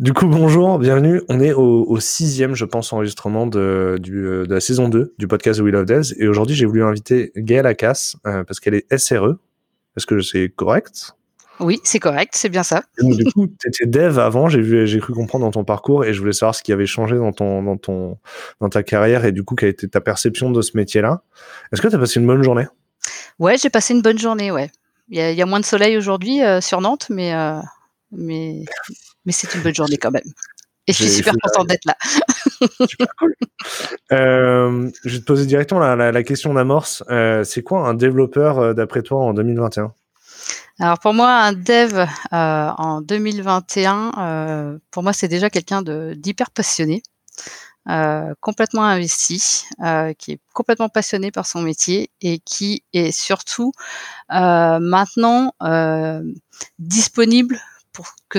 Du coup, bonjour, bienvenue. On est au, sixième, je pense, enregistrement de, de la saison 2 du podcast The Wheel of Devs. Et aujourd'hui, j'ai voulu inviter Gaëlle Akas euh, parce qu'elle est SRE. Est-ce que c'est correct? Oui, c'est correct, c'est bien ça. du coup, tu étais dev avant, j'ai cru comprendre dans ton parcours et je voulais savoir ce qui avait changé dans, ton, dans, ton, dans ta carrière et du coup, quelle était ta perception de ce métier-là. Est-ce que tu as passé une bonne journée? Ouais, j'ai passé une bonne journée, ouais. Il y, a moins de soleil aujourd'hui euh, sur Nantes, mais, euh, mais mais c'est une bonne journée quand même. Et je suis super contente d'être là. super cool. Euh, je vais te poser directement la, la, question d'amorce. Euh, c'est quoi un développeur euh, d'après toi en 2021 Alors pour moi, un dev en 2021, pour moi, c'est déjà quelqu'un d'hyper passionné. complètement investi, qui est complètement passionné par son métier et qui est surtout maintenant disponible pour que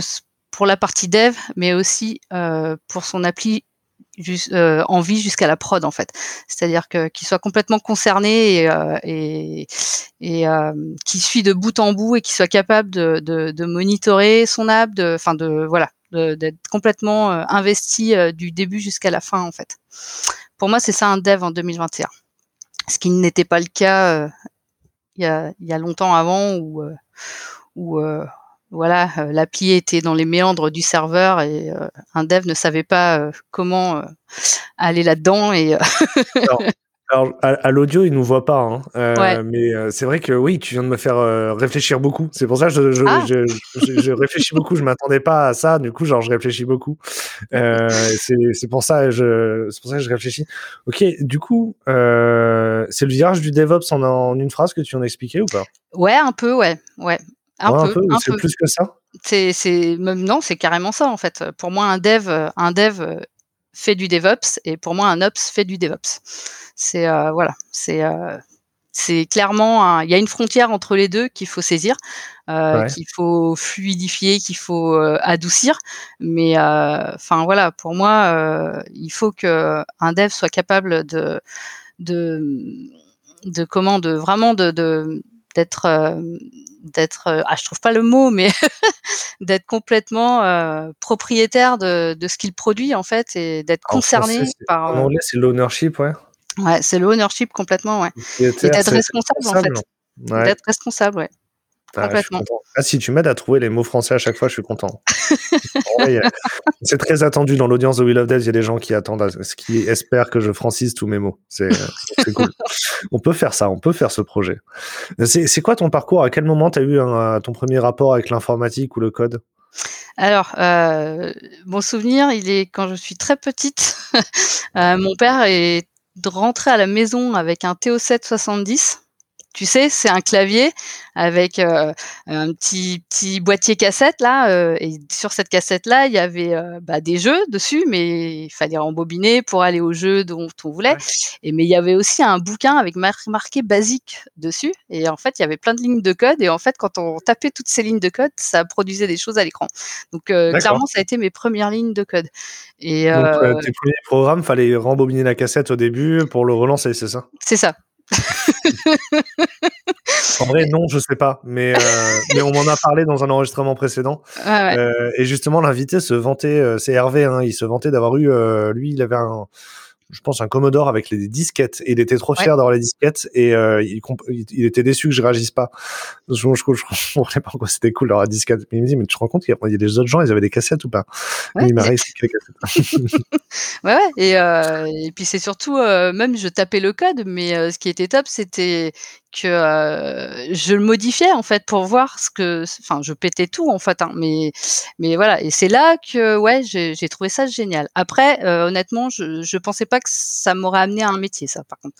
pour la partie dev, mais aussi euh, pour son appli euh, en vie jusqu'à la prod en fait. C'est-à-dire que qu'il soit complètement concerné et, euh, et, et qui suit de bout en bout et qui soit capable de, de, de monitorer son app, de, enfin de voilà, d'être complètement investi du début jusqu'à la fin en fait. Pour moi, c'est ça un dev en 2021. Ce qui n'était pas le cas il y, a, il y a longtemps avant où, où voilà, euh, l'appli était dans les méandres du serveur et euh, un dev ne savait pas euh, comment aller là-dedans. Et alors, à, l'audio, il nous voit pas, hein, mais c'est vrai que oui, tu viens de me faire réfléchir beaucoup. C'est pour ça que je, ah. je, réfléchis beaucoup. Je m'attendais pas à ça. Du coup, genre, je réfléchis beaucoup. c'est pour ça, je, c'est pour ça que je réfléchis. Ok, du coup, c'est le virage du DevOps en, en une phrase que tu en as expliqué ou pas? Ouais, un peu, ouais, ouais. Un peu, c'est plus que ça. C'est, c'est même non, c'est carrément ça en fait. Pour moi, un dev, un dev fait du DevOps et pour moi, un Ops fait du DevOps. C'est euh, voilà, c'est euh, c'est clairement, il y a une frontière entre les deux qu'il faut saisir, euh, qu'il faut fluidifier, qu'il faut adoucir. Mais enfin voilà, pour moi, il faut que un dev soit capable de de de comment de vraiment de d'être d'être, euh, ah, je trouve pas le mot, mais d'être complètement euh, propriétaire de, de, ce qu'il produit en fait et d'être concerné par. En euh anglais, c'est l'ownership, ouais. Ouais, c'est l'ownership complètement, ouais. Et d'être responsable, en fait. D'être responsable, ouais. Ah, ah, si tu m'aides à trouver les mots français à chaque fois, je suis content. c'est très attendu dans l'audience de Will of Death. Il y a des gens qui attendent, qui espèrent que je francise tous mes mots. C'est cool. on peut faire ça, on peut faire ce projet. C'est quoi ton parcours? À quel moment tu as eu ton premier rapport avec l'informatique ou le code? Alors, euh, mon souvenir, il est quand je suis très petite. Euh, mon père est rentré à la maison avec un TO7 70 tu sais, c'est un clavier avec euh, un petit petit boîtier cassette là, euh, et sur cette cassette là, il y avait euh, bah, des jeux dessus, mais il fallait rembobiner pour aller au jeu dont on voulait. Et mais il y avait aussi un bouquin avec marqué basique dessus, et en fait il y avait plein de lignes de code, et en fait quand on tapait toutes ces lignes de code, ça produisait des choses à l'écran. Donc clairement, ça a été mes premières lignes de code. Et Donc, tes premiers programmes, fallait rembobiner la cassette au début pour le relancer, c'est ça? C'est ça. en vrai, non, je sais pas, mais, euh, mais on m'en a parlé dans un enregistrement précédent. Euh, et justement, l'invité se vantait, euh, c'est Hervé, hein, il se vantait d'avoir eu, lui, il avait un, je pense, un Commodore avec les disquettes. Et il était trop fier d'avoir les disquettes et euh, il, il, était déçu que je réagisse pas. Je, je, je, comprenais pas pourquoi c'était cool d'avoir disquettes. Mais il me dit, mais tu te rends compte qu'il y a des autres gens, ils avaient des cassettes ou pas? Ouais, Il m'a réussi les cassettes. ouais, ouais. Et, euh, et puis c'est surtout, euh, même je tapais le code, mais euh, ce qui était top, c'était que euh, je le modifiais en fait pour voir ce que, enfin, je pétais tout en fait, hein, mais mais voilà. Et c'est là que ouais, j'ai trouvé ça génial. Après, euh, honnêtement, je je pensais pas que ça m'aurait amené à un métier, ça, par contre.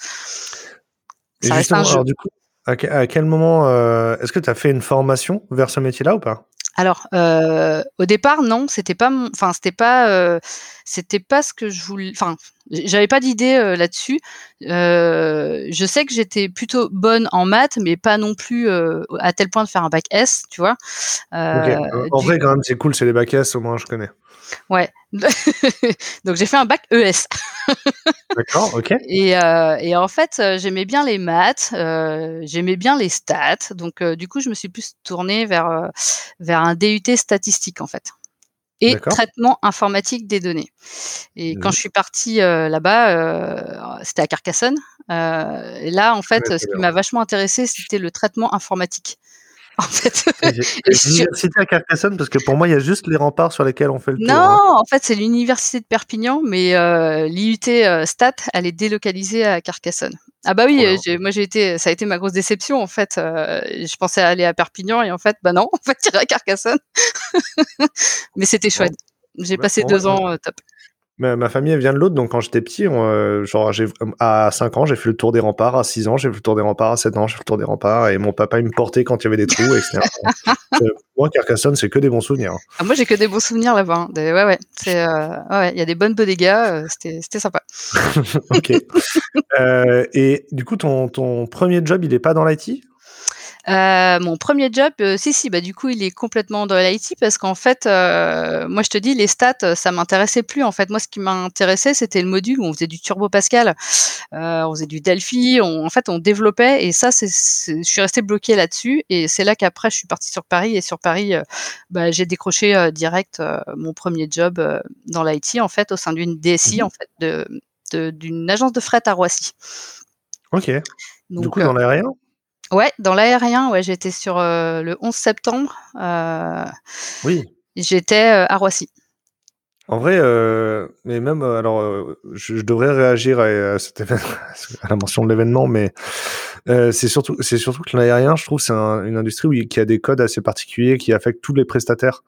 Ça reste un jeu. Alors, du coup, à, quel moment euh, est-ce que tu as fait une formation vers ce métier-là ou pas? Alors, euh, au départ, non, c'était pas, enfin, c'était pas, euh, c'était pas ce que je voulais. Enfin, j'avais pas d'idée euh, là-dessus. je sais que j'étais plutôt bonne en maths, mais pas non plus à tel point de faire un bac S, tu vois. En vrai, quand même, c'est cool, c'est les bacs S, au moins, je connais. Ouais. Donc j'ai fait un bac ES. D'accord, ok. Et, euh, et, en fait, euh, j'aimais bien les maths, euh, j'aimais bien les stats. Donc du coup, je me suis plus tournée vers vers un DUT statistique en fait. et traitement informatique des données. Et quand mmh. je suis partie là-bas, c'était à Carcassonne. et là, en fait, ce qui m'a vachement intéressé, c'était le traitement informatique. en fait. L'université à Carcassonne, parce que pour moi, il y a juste les remparts sur lesquels on fait le tour. Non, hein. en fait, c'est l'université de Perpignan, mais euh, l'IUT euh, Stat, elle est délocalisée à Carcassonne. Ah bah oui, euh, moi j'ai été, ça a été ma grosse déception en fait. je pensais aller à Perpignan et en fait, bah non, on va tirer à Carcassonne. mais c'était chouette. J'ai passé deux ans top. Ma, famille elle vient de l'autre, donc quand j'étais petit, euh, genre à 5 ans, j'ai fait le tour des remparts, à 6 ans, j'ai fait le tour des remparts, à 7 ans, j'ai fait le tour des remparts, et mon papa il me portait quand il y avait des trous, etc. euh, moi, Carcassonne, c'est que des bons souvenirs. Ah, moi, j'ai que des bons souvenirs là-bas. Hein. Ouais, ouais, euh, ouais, il y a des bonnes bodegas, euh, c'était, c'était sympa. ok. Euh, et du coup, ton, ton premier job, il est pas dans l'IT euh, mon premier job, euh, si, si, bah, du coup, il est complètement dans l'IT parce qu'en fait, euh, moi, je te dis, les stats, ça m'intéressait plus. En fait, moi, ce qui m'intéressait, c'était le module où on faisait du Turbo Pascal, on faisait du Delphi, en fait, on développait et ça, c'est, je suis restée bloquée là-dessus et c'est là qu'après, je suis partie sur Paris et sur Paris, bah, j'ai décroché direct mon premier job dans l'IT, en fait, au sein d'une DSI, mmh en fait, de, d'une agence de fret à Roissy. Ok. du coup, dans l'aérien Ouais, dans l'aérien, ouais, j'étais sur euh, le 11 septembre. Euh, oui. J'étais euh, à Roissy. En vrai, mais même, alors, je, devrais réagir à, à, la mention de l'événement, mais c'est surtout, surtout que l'aérien, je trouve, c'est une industrie où, qui a des codes assez particuliers qui affectent tous les prestataires.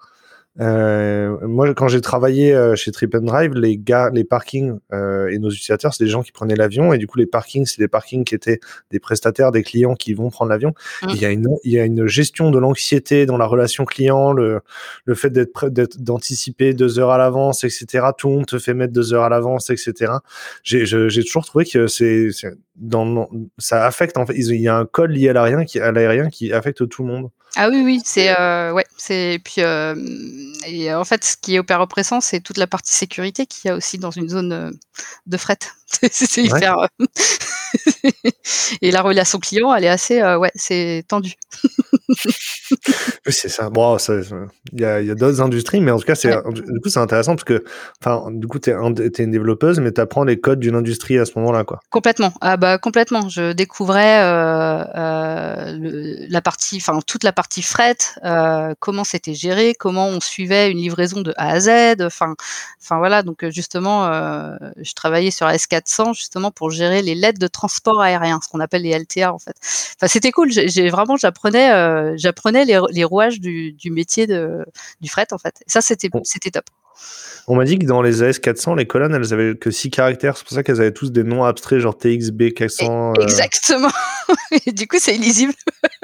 Euh, moi, quand j'ai travaillé euh, chez Trip and Drive, les gars, les parkings euh, et nos utilisateurs, c'est des gens qui prenaient l'avion, et du coup, les parkings, c'est des parkings qui étaient des prestataires, des clients qui vont prendre l'avion. Mmh. Il y a une, il y a une gestion de l'anxiété dans la relation client, le, le fait d'être prêt, d'anticiper deux heures à l'avance, etc. Tout le monde te fait mettre deux heures à l'avance, etc. J'ai, j'ai toujours trouvé que c'est, dans, ça affecte en fait. Il y a un code lié à l'aérien qui, à l'aérien qui affecte tout le monde. Ah oui, oui, c'est euh, ouais, c'est puis euh, et en fait, ce qui est opère oppressant, c'est toute la partie sécurité qu'il y a aussi dans une zone euh, de fret. c'est hyper et la relation client, elle est assez ouais, c'est tendu. oui, c'est ça. Bon, il y a, y a d'autres industries, mais en tout cas, c'est du coup c'est intéressant parce que enfin, du coup, tu es, es, une développeuse, mais tu apprends les codes d'une industrie à ce moment-là, quoi. Complètement. Ah bah complètement. Je découvrais le, la partie, enfin toute la partie fret, euh, comment c'était géré, comment on suivait une livraison de A à Z. Enfin, enfin voilà. Donc euh, justement, euh, je travaillais sur S400 justement pour gérer les lettres de transport aérien, ce qu'on appelle les LTA en fait. Enfin, c'était cool. J'ai vraiment, j'apprenais, j'apprenais les, rouages du, métier de, du fret en fait. ça, c'était, c'était top. On m'a dit que dans les AS400, les colonnes, elles avaient que 6 caractères. C'est pour ça qu'elles avaient tous des noms abstraits, genre TXB 400. Exactement. du coup, c'est illisible.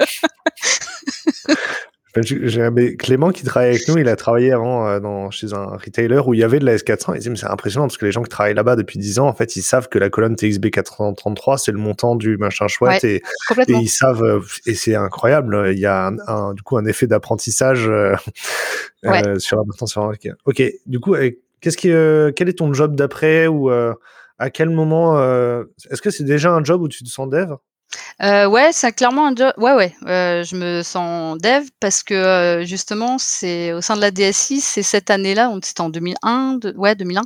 Clément qui travaille avec nous, il a travaillé avant euh, dans, chez un retailer où il y avait de la S400. Il dit, mais c'est impressionnant parce que les gens qui travaillent là-bas depuis 10 ans, en fait, ils savent que la colonne TXB 433, c'est le montant du machin chouette et, ils savent, euh, et c'est incroyable. Il y a un, du coup un effet d'apprentissage euh, sur la maintenance Ok, du coup, qu'est-ce qui, quel est ton job d'après ou à quel moment, est-ce que c'est déjà un job où tu te sens dev? Euh, ouais, c'est clairement un job. Ouais, ouais. Euh, je me sens dev parce que euh, justement, c'est au sein de la DSI, c'est cette année-là, c'était en 2001, ouais, 2001.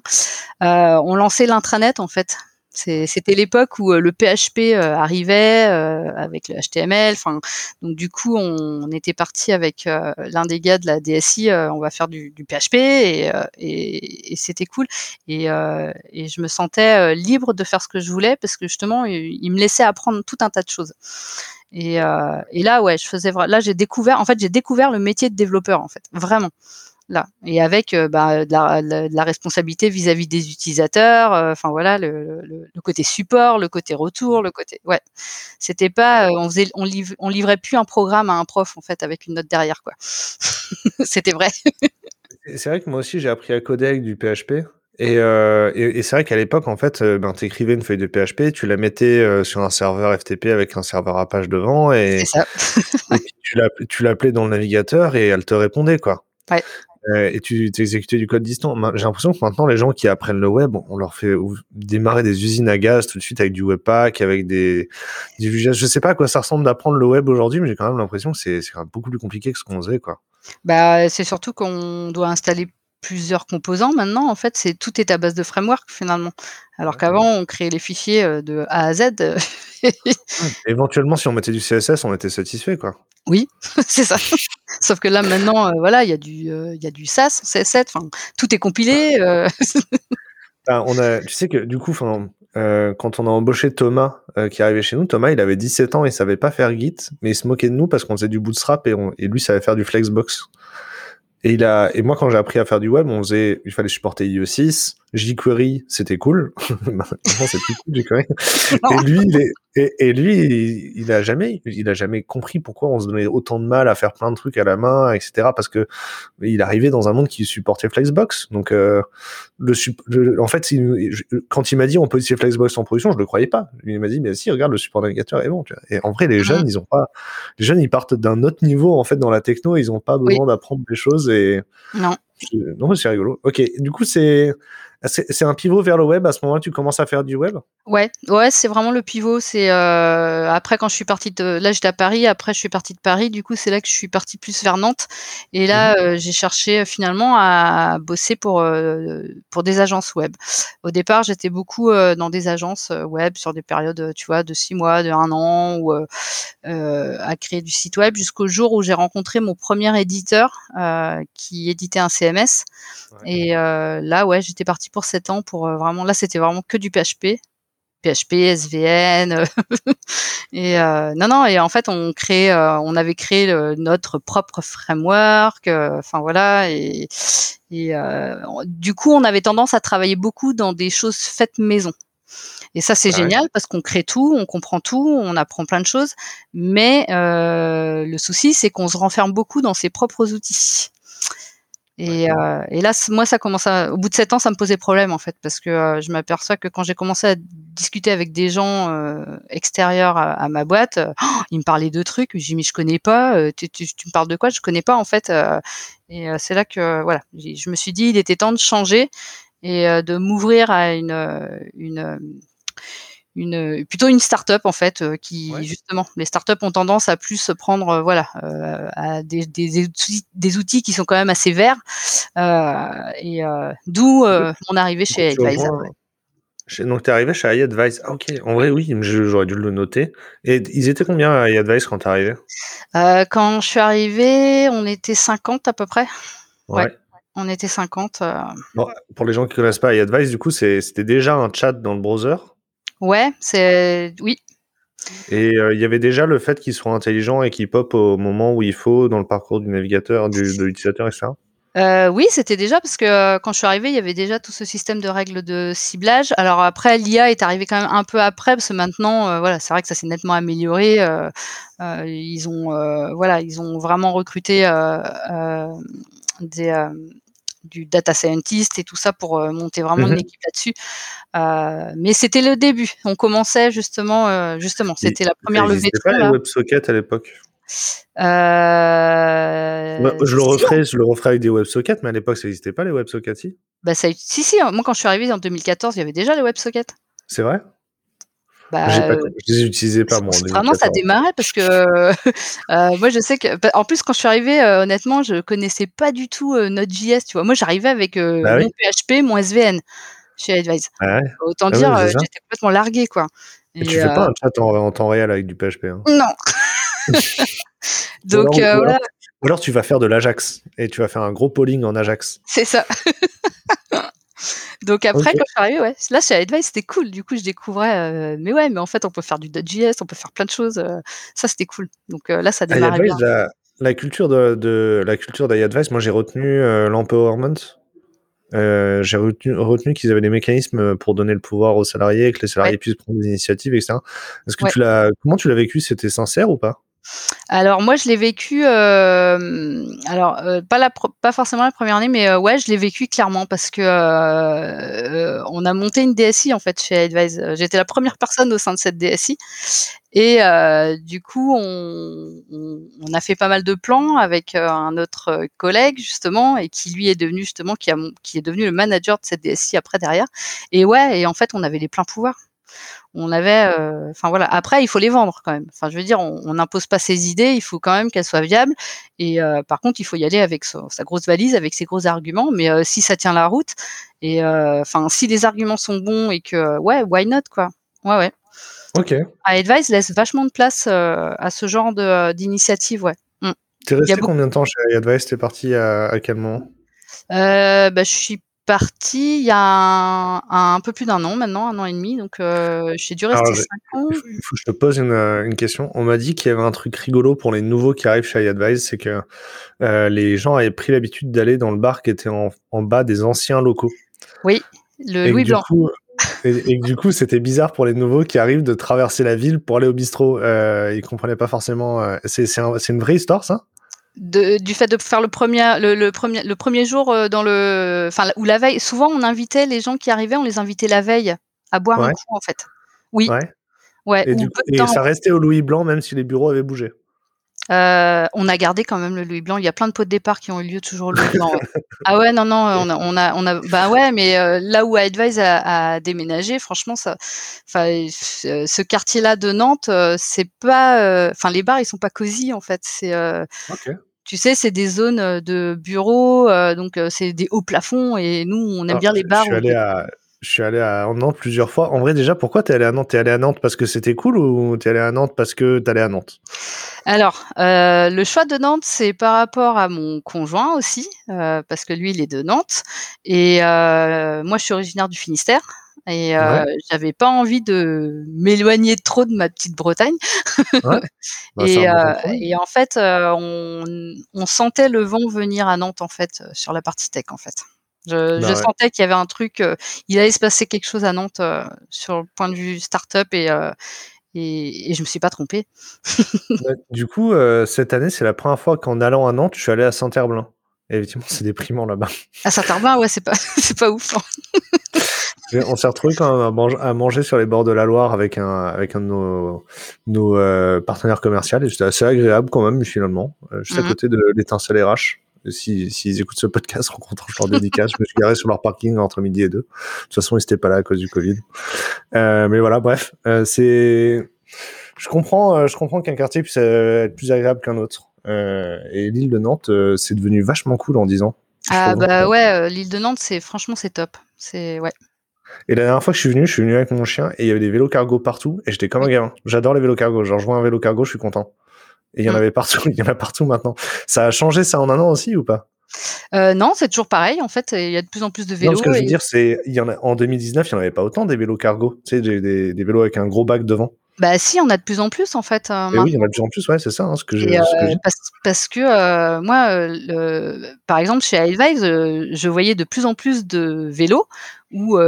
Euh, on lançait l'intranet en fait. C'était l'époque où euh, le PHP euh, arrivait euh, avec le HTML. Enfin, donc du coup, on, était parti avec l'un des gars de la DSI. on va faire du, PHP et, c'était cool. Et, je me sentais libre de faire ce que je voulais parce que justement, il, me laissait apprendre tout un tas de choses. Et, et là, ouais, je faisais. Là, j'ai découvert. En fait, j'ai découvert le métier de développeur. En fait, vraiment là et avec euh, bah, de, la, de, la, responsabilité vis-à-vis des utilisateurs euh, enfin voilà le, le, le, côté support le côté retour le côté ouais c'était pas euh, on faisait on, on livrait plus un programme à un prof en fait avec une note derrière quoi c'était vrai c'est vrai que moi aussi j'ai appris à coder avec du PHP et, euh, et, et c'est vrai qu'à l'époque, en fait, ben, tu écrivais une feuille de PHP, tu la mettais sur un serveur FTP avec un serveur Apache devant, et, ça. et tu l'appelais dans le navigateur et elle te répondait, quoi. Ouais. Euh, et tu exécutais du code distant. J'ai l'impression que maintenant, les gens qui apprennent le web, on leur fait démarrer des usines à gaz tout de suite avec du webpack, avec des, des Je sais pas à quoi ça ressemble d'apprendre le web aujourd'hui, mais j'ai quand même l'impression que c'est beaucoup plus compliqué que ce qu'on faisait, quoi. Bah, c'est surtout qu'on doit installer plusieurs composants maintenant. En fait, c'est tout est à base de framework finalement. Alors qu'avant, on créait les fichiers de A à Z. Éventuellement, si on mettait du CSS, on était satisfait, quoi. Oui, c'est ça. Sauf que là, maintenant, voilà, il y a du, il y a du SAS, CSS. Enfin, tout est compilé. Ben, on a, tu sais que du coup, quand on a embauché Thomas, qui est arrivé chez nous, Thomas, il avait 17 ans, il savait pas faire Git, mais il se moquait de nous parce qu'on faisait du Bootstrap et, on, et lui savait faire du Flexbox. Et il a, et moi, quand j'ai appris à faire du web, on faisait, il fallait supporter IE6, jQuery, c'était cool. Maintenant, c'est plus cool, jQuery. et lui, il est, et, et, lui, il, a jamais, il a jamais compris pourquoi on se donnait autant de mal à faire plein de trucs à la main, etc. Parce que il arrivait dans un monde qui supportait Flexbox. Donc, euh, le, en fait, quand il m'a dit on peut utiliser Flexbox en production, je le croyais pas. Il m'a dit mais si, regarde, le support navigateur est bon. Tu vois. Et en vrai, les jeunes, ils ont pas, les jeunes, ils partent d'un autre niveau en fait dans la techno. Ils ont pas besoin d'apprendre des choses et non. Non, c'est rigolo. Ok, du coup, c'est c'est un pivot vers le web. À ce moment-là, tu commences à faire du web? Ouais, ouais, c'est vraiment le pivot. C'est euh, après quand je suis partie de là, j'étais à Paris. Après, je suis partie de Paris. Du coup, c'est là que je suis partie plus vers Nantes. Et là, mmh. euh, j'ai cherché euh, finalement à bosser pour pour des agences web. Au départ, j'étais beaucoup dans des agences web sur des périodes, tu vois, de six mois, de un an, ou à créer du site web, jusqu'au jour où j'ai rencontré mon premier éditeur qui éditait un CMS. Et là, ouais, j'étais partie pour 7 ans pour euh, vraiment. Là, c'était vraiment que du PHP. PHP, SVN, et euh, non non et en fait on crée, euh, on avait créé notre propre framework, enfin voilà et, et du coup on avait tendance à travailler beaucoup dans des choses faites maison. Et ça, c'est génial parce qu'on crée tout, on comprend tout, on apprend plein de choses. Mais le souci, c'est qu'on se renferme beaucoup dans ses propres outils. Et, euh, et, là, moi, ça commence à, au bout de sept ans, ça me posait problème en fait, parce que euh, je m'aperçois que quand j'ai commencé à discuter avec des gens euh, extérieurs à, ma boîte, oh, ils me parlaient de trucs. J'ai mais je connais pas. Tu, tu, tu, me parles de quoi? Je connais pas en fait. et c'est là que voilà, je me suis dit, il était temps de changer et de m'ouvrir à une, une une plutôt une start-up en fait euh, qui justement les start-up ont tendance à plus prendre euh, voilà euh, à des, des, outils, des, outils, qui sont quand même assez verts et d'où mon arrivée chez iAdvise. Donc, tu es arrivé chez iAdvise. Ah, ok, en vrai, oui, j'aurais dû le noter. Et ils étaient combien à iAdvise quand tu es arrivé Quand je suis arrivé, on était 50 à peu près. Ouais. on était 50. pour les gens qui ne connaissent pas iAdvise, du coup, c'était déjà un chat dans le browser? Ouais, c'est oui. Et euh, il y avait déjà le fait qu'il soit intelligent et qu'il pop au moment où il faut dans le parcours du navigateur, du, de l'utilisateur, etc. Euh, oui, c'était déjà parce que euh, quand je suis arrivée, il y avait déjà tout ce système de règles de ciblage. Alors après, l'IA est arrivé quand même un peu après parce que maintenant, voilà, c'est vrai que ça s'est nettement amélioré. ils ont, voilà, ils ont vraiment recruté des du data scientist et tout ça pour euh, monter vraiment une mmh équipe là-dessus. Euh, mais c'était le début. On commençait justement, euh, justement, c'était la première levée de fonds. pas les WebSockets à l'époque? je le referai, je le referai avec des WebSockets, mais à l'époque, ça n'existait pas les WebSockets, si? Bah, ça, Si, si. Moi, quand je suis arrivé en 2014, il y avait déjà les WebSockets. C'est vrai? Bah, pas, je les utilisais pas moi. Vraiment, ça démarrait parce que euh, moi je sais que bah, en plus quand je suis arrivée, euh, honnêtement, je connaissais pas du tout euh, Node.js. Tu vois, moi j'arrivais avec euh, bah mon PHP, mon SVN chez Advise. Ah Autant ah dire, euh, j'étais complètement largué quoi. Et, tu fais pas un chat en, temps réel avec du PHP hein? Non. Donc ou alors, voilà. Ou alors tu vas faire de l'Ajax et tu vas faire un gros polling en Ajax. C'est ça. Donc après, quand je suis arrivée, ouais, là chez Advice, c'était cool. Du coup, je découvrais, euh, mais ouais, mais en fait, on peut faire du .js, on peut faire plein de choses. Euh, ça, c'était cool. Donc euh, là, ça démarrait bien. La, la, culture de, de la culture d'iAdvice, moi, j'ai retenu l'empowerment. j'ai retenu, retenu qu'ils avaient des mécanismes pour donner le pouvoir aux salariés, que les salariés puissent prendre des initiatives, etc. Est-ce que tu l'as, comment tu l'as vécu? C'était sincère ou pas? Alors moi je l'ai vécu, euh, alors euh, pas la pas forcément la première année, mais euh, ouais je l'ai vécu clairement parce que on a monté une DSI en fait chez Advise. J'étais la première personne au sein de cette DSI et du coup on, a fait pas mal de plans avec un autre collègue justement et qui lui est devenu justement qui, a, qui est devenu le manager de cette DSI après derrière. Et ouais et en fait on avait les pleins pouvoirs. On avait, enfin voilà. Après, il faut les vendre quand même. Enfin, je veux dire, on n'impose pas ses idées. Il faut quand même qu'elles soient viables. Et par contre, il faut y aller avec sa, grosse valise, avec ses gros arguments. Mais si ça tient la route, et enfin, si les arguments sont bons et que, ouais, why not quoi? Ouais, ouais. Ok. Advice laisse vachement de place à ce genre d'initiative, ouais. Mmh. T'es resté combien de temps chez Advice? T'es parti à, quel moment? Bah, Je suis parti il y a un, peu plus d'un an maintenant, un an et demi. Donc, euh, j'ai dû rester cinq ans. Il faut, que je te pose euh, une, question. On m'a dit qu'il y avait un truc rigolo pour les nouveaux qui arrivent chez iAdvise, c'est que euh, les gens avaient pris l'habitude d'aller dans le bar qui était en, bas des anciens locaux. Oui, le Louis Blanc. et, du coup, c'était bizarre pour les nouveaux qui arrivent de traverser la ville pour aller au bistrot. Euh, ils comprenaient pas forcément. c'est une vraie histoire, ça? Du fait de faire le premier, le, premier, le premier jour euh, dans le, enfin, ou la veille. Souvent, on invitait les gens qui arrivaient, on les invitait la veille à boire un coup, en fait. Oui. Ouais. et, ça restait au Louis Blanc, même si les bureaux avaient bougé. Euh, on a gardé quand même le Louis Blanc. Il y a plein de pots de départ qui ont eu lieu toujours au Louis Blanc. ah ouais, non, non, on a, on a, on a bah ouais, mais euh, là où Advise a, a, déménagé, franchement, ça, enfin, ce quartier-là de Nantes, c'est pas, enfin, les bars, ils sont pas cosy en fait. C'est, tu sais, c'est des zones de bureaux, donc c'est des hauts plafonds et nous, on aime bien les bars. Je suis allé à, je suis allé à Nantes plusieurs fois. En vrai, déjà, pourquoi t'es allé à Nantes? T'es allé à Nantes parce que c'était cool ou t'es allé à Nantes parce que t'allais à Nantes? Alors, euh, le choix de Nantes, c'est par rapport à mon conjoint aussi, euh, parce que lui, il est de Nantes. Et euh, moi, je suis originaire du Finistère. Et euh, j'avais pas envie de m'éloigner trop de ma petite Bretagne. Ouais. Bah, et, euh, et, en fait, euh, on, on, sentait le vent venir à Nantes en fait sur la partie tech en fait. Je, bah, je sentais qu'il y avait un truc, il allait se passer quelque chose à Nantes sur le point de vue startup et et, et, je me suis pas trompée. Bah, du coup, cette année, c'est la première fois qu'en allant à Nantes, je suis allé à Saint-Herblain. Et effectivement, c'est déprimant là-bas. À Saint-Herblain, ouais, c'est pas, c'est pas ouf. Hein. On s'est retrouvé quand même à manger, sur les bords de la Loire avec un, avec un de nos, nos euh, partenaires commerciaux et c'était assez agréable quand même finalement, euh, juste à mmh côté de l'étincelle RH. S'ils si, écoutent ce podcast, rencontrent leur dédicace. je me suis garé sur leur parking entre midi et deux. De toute façon, ils n'étaient pas là à cause du Covid. Euh, mais voilà, bref, c'est. Je comprends, je comprends qu'un quartier puisse être plus agréable qu'un autre. et l'île de Nantes, c'est devenu vachement cool en 10 ans. Ah bah ouais, l'île de Nantes, c'est franchement c'est top. C'est ouais. Et la dernière fois que je suis venu, je suis venu avec mon chien et il y avait des vélos cargo partout et j'étais comme un gamin. J'adore les vélos cargo. Genre, je vois un vélo cargo, je suis content. Et il y en mm. avait partout, il y en a partout maintenant. Ça a changé ça en un an aussi ou pas? Euh, non, c'est toujours pareil. En fait, il y a de plus en plus de vélos. Non, ce que je veux dire, c'est, il y en a, en 2019, il n'y en avait pas autant des vélos cargo. Tu sais, des, des vélos avec un gros bac devant. Bah si, on a de plus en plus en fait. Euh, oui, il y en a de plus en plus, ouais, c'est ça hein, ce que j'ai. Euh, parce, parce, que euh, moi, euh, le, par exemple chez Advise, je voyais de plus en plus de vélos où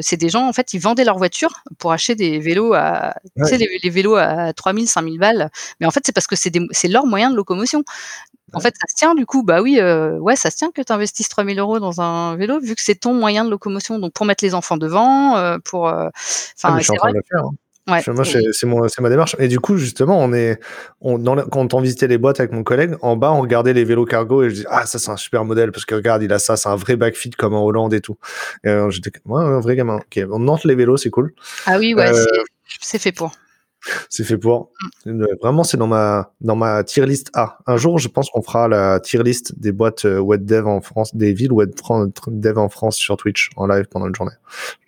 c'est des gens en fait, ils vendaient leur voiture pour acheter des vélos à, tu sais, les, vélos à 3000, 5000 balles. Mais en fait, c'est parce que c'est c'est leur moyen de locomotion. En fait, ça se tient du coup. Bah oui, ouais, ça se tient que tu investisses 3000 euros dans un vélo vu que c'est ton moyen de locomotion. Donc pour mettre les enfants devant, pour, ah, enfin, c'est vrai. Faire, hein. Ouais, moi, c'est ma démarche. Et du coup, justement, on est, on, dans quand on visitait les boîtes avec mon collègue, en bas, on regardait les vélos cargo et je dis, ah, ça, c'est un super modèle parce que regarde, il a ça, c'est un vrai backfit comme en Hollande et tout. Et j'étais, ouais, un vrai gamin. Ok, on Nantes, les vélos, c'est cool. Ah oui, ouais, euh, c'est fait pour. C'est fait pour. Mm. Vraiment, c'est dans ma, dans ma tier list A. Un jour, je pense qu'on fera la tier list des boîtes euh, web dev en France, des villes web dev en France sur Twitch en live pendant une journée.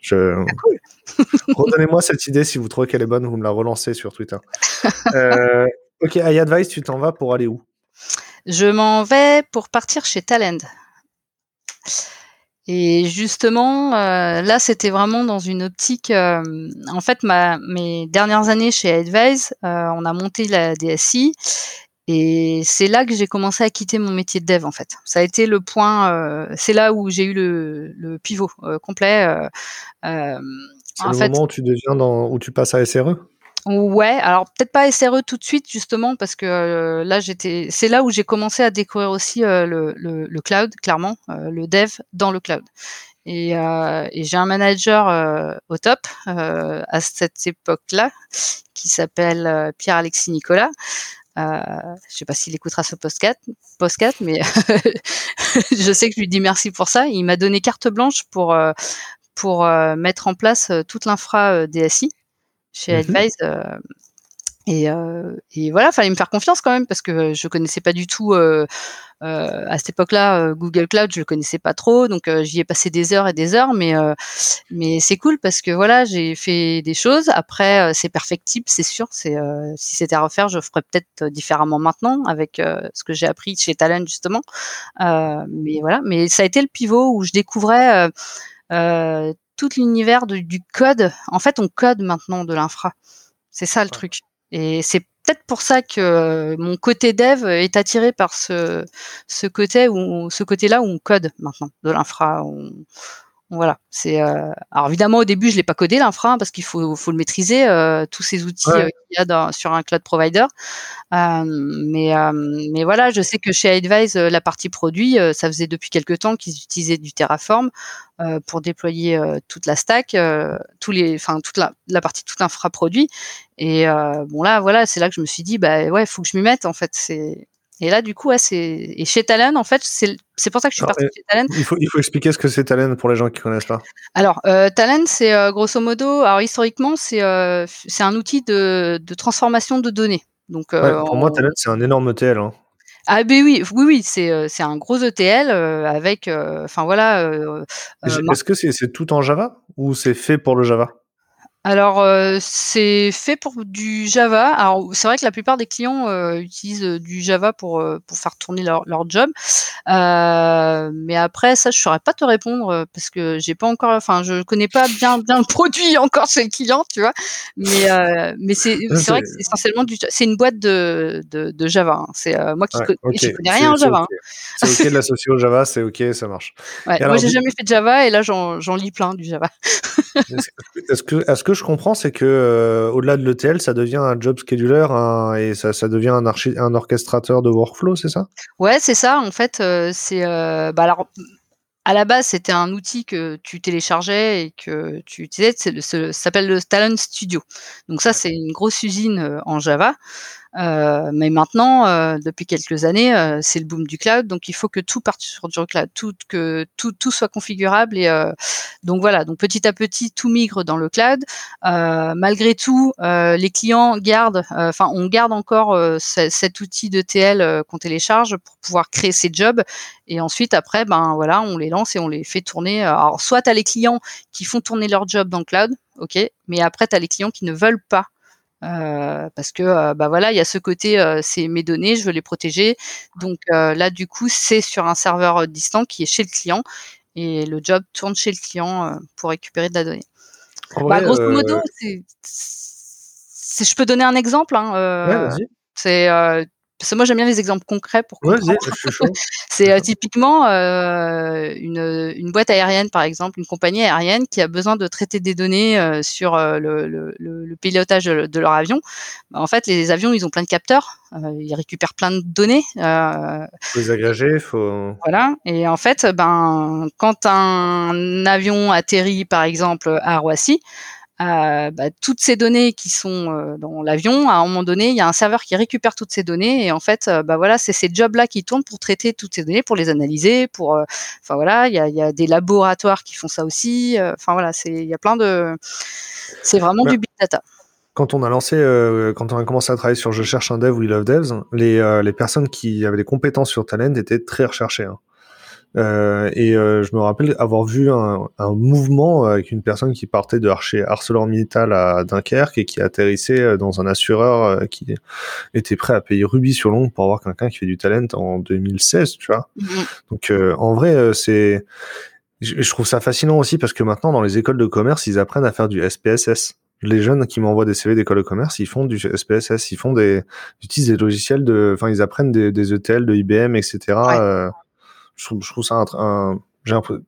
Je... Ah. Redonnez-moi cette idée si vous trouvez qu'elle est bonne, vous me la relancez sur Twitter. euh, ok, iAdvice, tu t'en vas pour aller où? Je m'en vais pour partir chez Talend. Et justement, euh, là, c'était vraiment dans une optique. Euh, en fait, ma, mes dernières années chez Advise, euh, on a monté la DSI, et c'est là que j'ai commencé à quitter mon métier de dev. En fait, ça a été le point. c'est là où j'ai eu le, le pivot complet. C'est le moment où tu deviens dans, où tu passes à SRE Ouais, alors peut-être pas SRE tout de suite justement parce que euh, là j'étais, c'est là où j'ai commencé à découvrir aussi euh, le, le, cloud, clairement, euh, le dev dans le cloud. Et, j'ai un manager au top à cette époque-là qui s'appelle Pierre-Alexis Nicolas. Euh, je sais pas s'il écoutera ce podcast mais je sais que je lui dis merci pour ça. Il m'a donné carte blanche pour pour mettre en place toute l'infra DSI chez mmh Advise. Et, et, voilà, fallait me faire confiance quand même parce que je connaissais pas du tout euh, à cette époque-là, euh, Google Cloud, je le connaissais pas trop, donc euh, j'y ai passé des heures et des heures, mais mais c'est cool parce que voilà, j'ai fait des choses. Après, c'est perfectible, c'est sûr. C'est si c'était à refaire, je ferais peut-être différemment maintenant avec ce que j'ai appris chez Talent justement. mais voilà, mais ça a été le pivot où je découvrais tout l'univers du code. En fait, on code maintenant de l'infra. C'est ça le truc. Et c'est peut-être pour ça que mon côté dev est attiré par ce, ce côté où ce côté-là où on code maintenant de l'infra. Voilà, c'est euh, alors évidemment au début je l'ai pas codé l'infra parce qu'il faut, faut le maîtriser euh, tous ces outils qu'il y a dans, sur un cloud provider. mais mais voilà, je sais que chez Advise la partie produit, ça faisait depuis quelques temps qu'ils utilisaient du Terraform pour déployer toute la stack, tous les, enfin toute la, la partie tout infra produit. Et bon là voilà, c'est là que je me suis dit bah ouais, faut que je m'y mette en fait. C'est et là, du coup, ouais, c'est et chez Talent, en fait, c'est pour ça que je suis partie chez Talent. Il faut, il faut expliquer ce que c'est Talent pour les gens qui connaissent pas. Alors, euh, Talent, c'est euh, grosso modo, alors historiquement, c'est euh, c'est un outil de, de, transformation de données. Donc, euh, pour moi, Talent, c'est un énorme ETL. Hein. Ah ben oui, oui, oui, c'est c'est un gros ETL avec, enfin voilà. Est-ce que c'est tout en Java ou c'est fait pour le Java? Alors, euh, c'est fait pour du Java. Alors, c'est vrai que la plupart des clients euh, utilisent euh, du Java pour, pour faire tourner leur, leur job. mais après, ça, je saurais pas te répondre parce que j'ai pas encore, enfin, je connais pas bien bien le produit encore chez le client, tu vois. Mais mais c'est c'est vrai que c'est essentiellement du, c'est une boîte de de, de Java. Hein. C'est moi qui connais, connais rien en Java. Hein. C'est ok de l'associer au Java, c'est ok, ça marche. Ouais, moi, j'ai jamais fait de Java et là, j'en lis plein du Java. est-ce que est-ce que je comprends, c'est que euh, au-delà de l'ETL, ça devient un job scheduler et ça, ça devient un, un orchestrateur de workflow, c'est ça? Ouais, c'est ça. En fait, euh, c'est euh, bah alors à la base, c'était un outil que tu téléchargeais et que tu utilisais. Ça s'appelle le Talent Studio. Donc ça, c'est une grosse usine en Java. Euh, mais maintenant, euh, depuis quelques années, euh, c'est le boom du cloud, donc il faut que tout parte sur du cloud, tout que tout, tout soit configurable et donc voilà. Donc petit à petit, tout migre dans le cloud. malgré tout, les clients gardent, enfin on garde encore cet outil de TL qu'on télécharge pour pouvoir créer ces jobs et ensuite après, ben voilà, on les lance et on les fait tourner. Alors soit as les clients qui font tourner leur job dans le cloud, ok, mais après tu as les clients qui ne veulent pas euh, parce que euh, bah voilà, il y a ce côté, euh, c'est mes données, je veux les protéger. Donc là, du coup, c'est sur un serveur distant qui est chez le client et le job tourne chez le client pour récupérer de la donnée. Bah, grosso modo, c'est, je peux donner un exemple. Hein, ouais, c'est parce que moi j'aime bien les exemples concrets pour comprendre. c'est euh, typiquement euh, une, une, boîte aérienne par exemple, une compagnie aérienne qui a besoin de traiter des données euh, sur euh, le, le, le, pilotage de leur avion. Bah, en fait, les avions ils ont plein de capteurs, euh, ils récupèrent plein de données. faut les agréger, faut. Voilà. Et en fait, ben quand un avion atterrit par exemple à Roissy, euh, bah, toutes ces données qui sont euh, dans l'avion, à un moment donné, il y a un serveur qui récupère toutes ces données et en fait, euh, bah voilà, c'est ces jobs-là qui tournent pour traiter toutes ces données, pour les analyser, pour, enfin voilà, il y a, y a, des laboratoires qui font ça aussi. Enfin voilà, c'est, il y a plein de, c'est vraiment bah, du big data. Quand on a lancé, quand on a commencé à travailler sur Je cherche un dev ou We Love Devs, les, les personnes qui avaient des compétences sur Talent étaient très recherchées. Hein. Euh, et euh, je me rappelle avoir vu un, un, mouvement avec une personne qui partait de chez ArcelorMittal à Dunkerque et qui atterrissait euh, dans un assureur qui était prêt à payer rubis sur l'ongle pour avoir quelqu'un qui fait du talent en 2016, tu vois. Mm-hmm. Donc en vrai, c'est je trouve ça fascinant aussi parce que maintenant dans les écoles de commerce, ils apprennent à faire du SPSS les jeunes qui m'envoient des CV d'école de commerce, ils font du SPSS, ils font des, ils utilisent des logiciels de, enfin, ils apprennent des, des ETL de IBM, etc. Euh, je trouve, je trouve ça un, un j'ai un peu...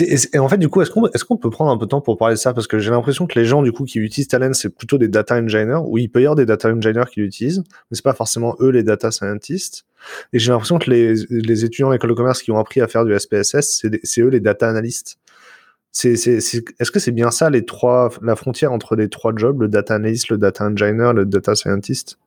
et en fait, du coup, est-ce qu'on est qu'on peut prendre un peu de temps pour parler de ça? Parce que j'ai l'impression que les gens, du coup, qui utilisent Talent, c'est plutôt des data engineers. Oui, il peut y avoir des data engineers qui l'utilisent, mais c'est pas forcément eux les data scientists. Et j'ai l'impression que les, les étudiants à l'école de commerce qui ont appris à faire du SPSS, c'est eux les data analystes. C'est, est-ce que c'est bien ça, les trois, la frontière entre les trois jobs, le data analyst, le data engineer, le data scientist?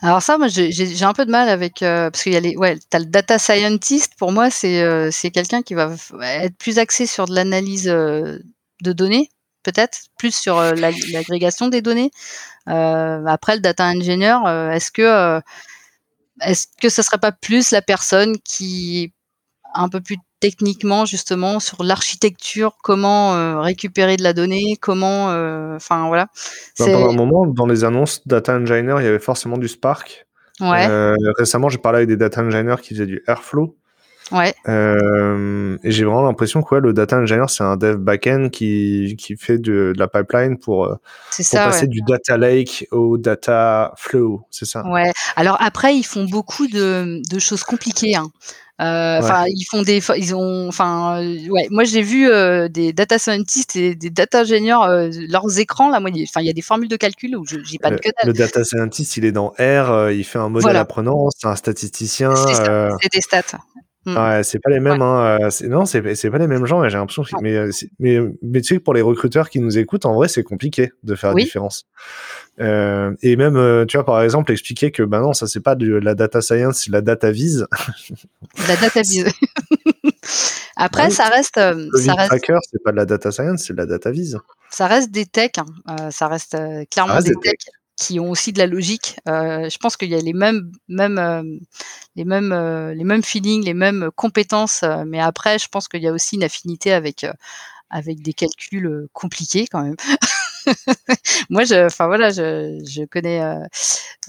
Alors ça, moi, j'ai un peu de mal avec euh, parce qu'il y a les, ouais, le data scientist. Pour moi, c'est euh, c'est quelqu'un qui va être plus axé sur de l'analyse euh, de données, peut-être, plus sur l'agrégation des données. après, le data engineer, est-ce que est-ce que serait pas plus la personne qui un peu plus techniquement justement sur l'architecture, comment euh, récupérer de la donnée, comment, euh, enfin voilà. Pendant un moment, dans les annonces data engineer, il y avait forcément du Spark. Ouais. Euh, récemment, j'ai parlé avec des data engineers qui faisaient du Airflow. Ouais. et j'ai vraiment l'impression que le data engineer, c'est un dev backend qui, qui fait de, la pipeline pour, pour passer du data lake au data flow, c'est ça? Ouais. Alors après, ils font beaucoup de, de choses compliquées. Hein. Euh, enfin, ils font des, ils ont, enfin, euh, ouais. Moi, j'ai vu euh, des data scientists et des data ingénieurs leurs écrans là. Moi, enfin, il y a des formules de calcul où j'ai pas de que Le data scientist, il est dans R, il fait un modèle apprenant, c'est un statisticien. C'est des stats. Mm. Ouais, c'est pas les mêmes. Hein, non, c'est pas les mêmes gens. J'ai l'impression. Mais, mais, mais, tu sais, pour les recruteurs qui nous écoutent, en vrai, c'est compliqué de faire la différence. Euh, et même, euh, tu vois, par exemple, expliquer que bah non, ça c'est pas de la data science, c'est la data vise. la data vise. Après, ça reste. Euh, le ça reste... tracker, c'est pas de la data science, c'est de la data vise. Ça reste des techs. Hein. ça reste clairement des, techs qui ont aussi de la logique. je pense qu'il y a les mêmes, mêmes, les mêmes, les mêmes feelings, les mêmes compétences. mais après, je pense qu'il y a aussi une affinité avec avec des calculs compliqués quand même. moi, je, enfin voilà, je, je connais, euh,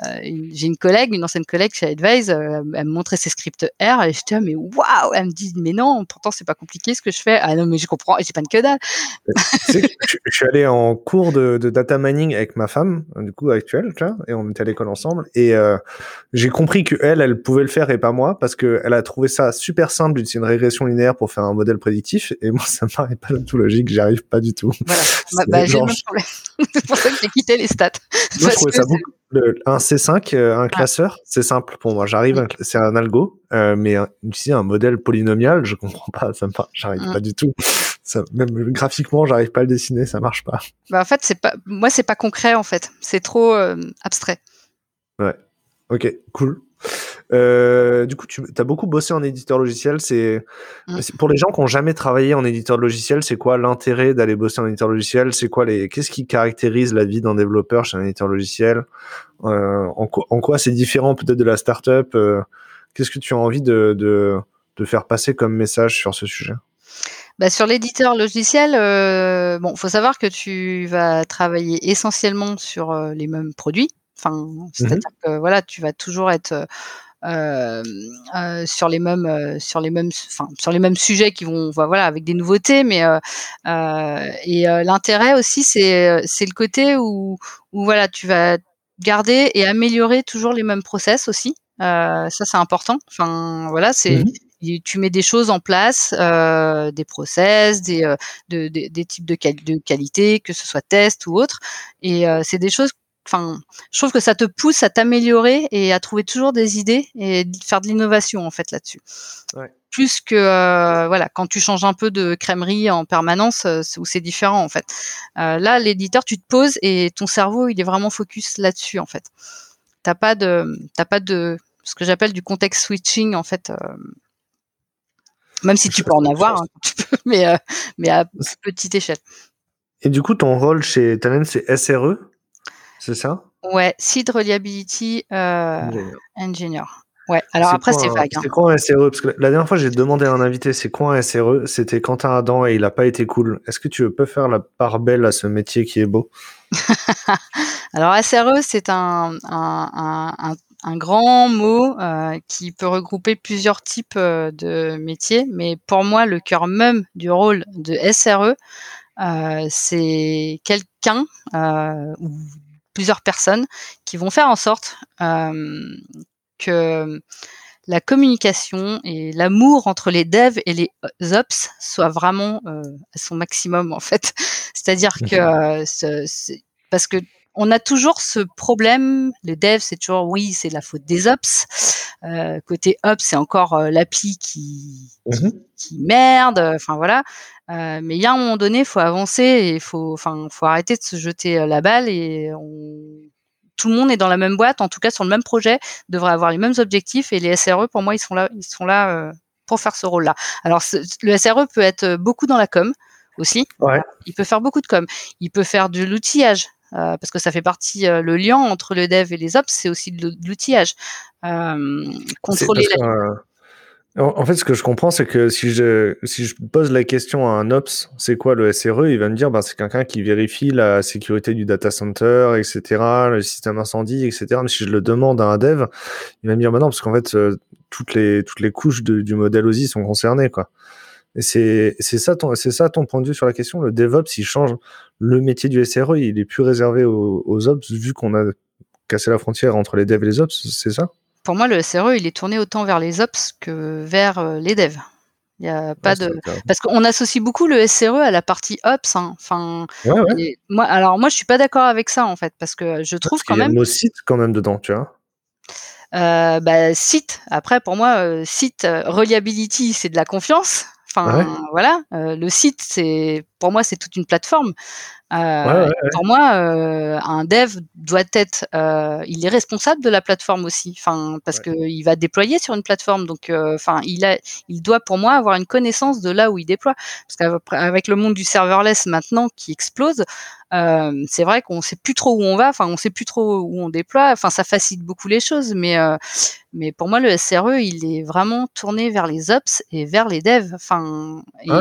euh j'ai une collègue, une ancienne collègue chez Advise, euh, elle me montrait ses scripts R et j'étais ah, mais waouh, elle me dit mais non, pourtant c'est pas compliqué ce que je fais. Ah non mais je comprends, j'ai pas de que dalle. je, je, suis allé en cours de, de, data mining avec ma femme, du coup actuelle, tu vois, et on était à l'école ensemble et euh, j'ai compris que elle, elle pouvait le faire et pas moi parce que elle a trouvé ça super simple d'utiliser une régression linéaire pour faire un modèle prédictif et moi ça me paraît pas du tout logique, j'y arrive pas du tout. Voilà. Bah, bah, c'est pour ça que j'ai quitté les stats. Moi, je trouvais ça beaucoup. un C5, euh, un classeur, c'est simple pour moi. J'arrive, c'est un algo, euh, mais ici un modèle polynomial, je comprends pas, ça me j'arrive mm. pas du tout. Ça, même graphiquement, j'arrive pas à le dessiner, ça marche pas. Bah, en fait, c'est pas, moi, c'est pas concret en fait, c'est trop euh, abstrait. Ouais. Ok, cool. Euh, du coup, tu as beaucoup bossé en éditeur logiciel. Mm. C'est pour les gens qui n'ont jamais travaillé en éditeur logiciel, c'est quoi l'intérêt d'aller bosser en éditeur logiciel? C'est quoi les Qu'est-ce qui caractérise la vie d'un développeur chez un éditeur logiciel? Euh, en, quoi c'est différent peut-être de la startup euh, Qu'est-ce que tu as envie de, de, de, faire passer comme message sur ce sujet? Bah, sur l'éditeur logiciel, euh, bon, faut savoir que tu vas travailler essentiellement sur euh, les mêmes produits. Enfin, mmh c'est-à-dire que voilà, tu vas toujours être sur les mêmes euh, sur les mêmes enfin sur les mêmes sujets qui vont voilà avec des nouveautés mais et l'intérêt aussi c'est c'est le côté où où voilà tu vas garder et améliorer toujours les mêmes process aussi. Ça c'est important. Enfin voilà c'est mmh tu mets des choses en place, euh, des process, des, de, des types de, de, qualité, que ce soit test ou autre. Et c'est des choses enfin, je trouve que ça te pousse à t'améliorer et à trouver toujours des idées et faire de l'innovation en fait là-dessus. Plus que euh, voilà, quand tu changes un peu de crèmerie en permanence, euh, où c'est différent en fait. Euh, là, l'éditeur, tu te poses et ton cerveau, il est vraiment focus là-dessus en fait. T'as pas de, t'as pas de, ce que j'appelle du context switching en fait. même si tu peux en avoir, hein, mais mais à petite échelle. Et du coup, ton rôle chez Talent, c'est SRE c'est ça? Ouais, Seed Reliability euh, Engineer. Ouais, alors après, c'est vague. Hein. C'est quoi un SRE Parce que la dernière fois, j'ai demandé à un invité c'est quoi un SRE C'était Quentin Adam et il n'a pas été cool. Est-ce que tu peux faire la part belle à ce métier qui est beau? Alors, SRE, c'est un, un, un, grand mot euh, qui peut regrouper plusieurs types euh, de métiers, mais pour moi, le cœur même du rôle de SRE, euh, c'est quelqu'un ou plusieurs personnes qui vont faire en sorte euh, que la communication et l'amour entre les devs et les ops soit vraiment euh, à son maximum en fait. C'est-à-dire que euh, parce que on a toujours ce problème. Les devs, c'est toujours oui, c'est la faute des ops. Euh, côté ops, c'est encore euh, l'appli qui, mmh qui, merde. Enfin voilà. Euh, mais il y a un moment donné, il faut avancer et il faut, enfin, faut arrêter de se jeter la balle et tout le monde est dans la même boîte, en tout cas sur le même projet, devrait avoir les mêmes objectifs et les SRE, pour moi, ils sont là, ils sont là pour faire ce rôle-là. Alors le SRE peut être beaucoup dans la com, aussi. Ouais. Il peut faire beaucoup de com. Il peut faire de l'outillage. Euh, parce que ça fait partie euh, le lien entre le dev et les ops, c'est aussi de l'outillage. Euh, contrôler la... en, fait, ce que je comprends, c'est que si je, si je pose la question à un ops, c'est quoi le SRE Il va me dire, bah, c'est quelqu'un qui vérifie la sécurité du data center, etc., le système incendie, etc. Mais si je le demande à un dev, il va me dire, bah non, parce qu'en fait, toutes les, toutes les couches du modèle OSI sont concernées, quoi. C'est ça, ton, ça ton point de vue sur la question. Le DevOps, il change le métier du SRE, il est plus réservé aux, Ops, vu qu'on a cassé la frontière entre les devs et les Ops, c'est ça? Pour moi, le SRE, il est tourné autant vers les Ops que vers euh, les devs. Il y a pas de parce qu'on associe beaucoup le SRE à la partie ops. Hein. Enfin, moi, alors moi, je suis pas d'accord avec ça en fait parce que je trouve quand même. Il y a le mot site quand même dedans, tu vois. Euh, bah, site. Après, pour moi, euh, site reliability, c'est de la confiance. Enfin, voilà, euh, le site, c'est pour moi, c'est toute une plateforme. Euh, pour moi, euh, un dev doit être, il est responsable de la plateforme aussi. Enfin, parce que il va déployer sur une plateforme, donc, enfin, il a, il doit pour moi avoir une connaissance de là où il déploie. Parce qu'avec le monde du serverless maintenant qui explose, euh, c'est vrai qu'on sait plus trop où on va, enfin on sait plus trop où on déploie, enfin ça facilite beaucoup les choses, mais euh, mais pour moi le SRE il est vraiment tourné vers les ops et vers les devs, enfin et,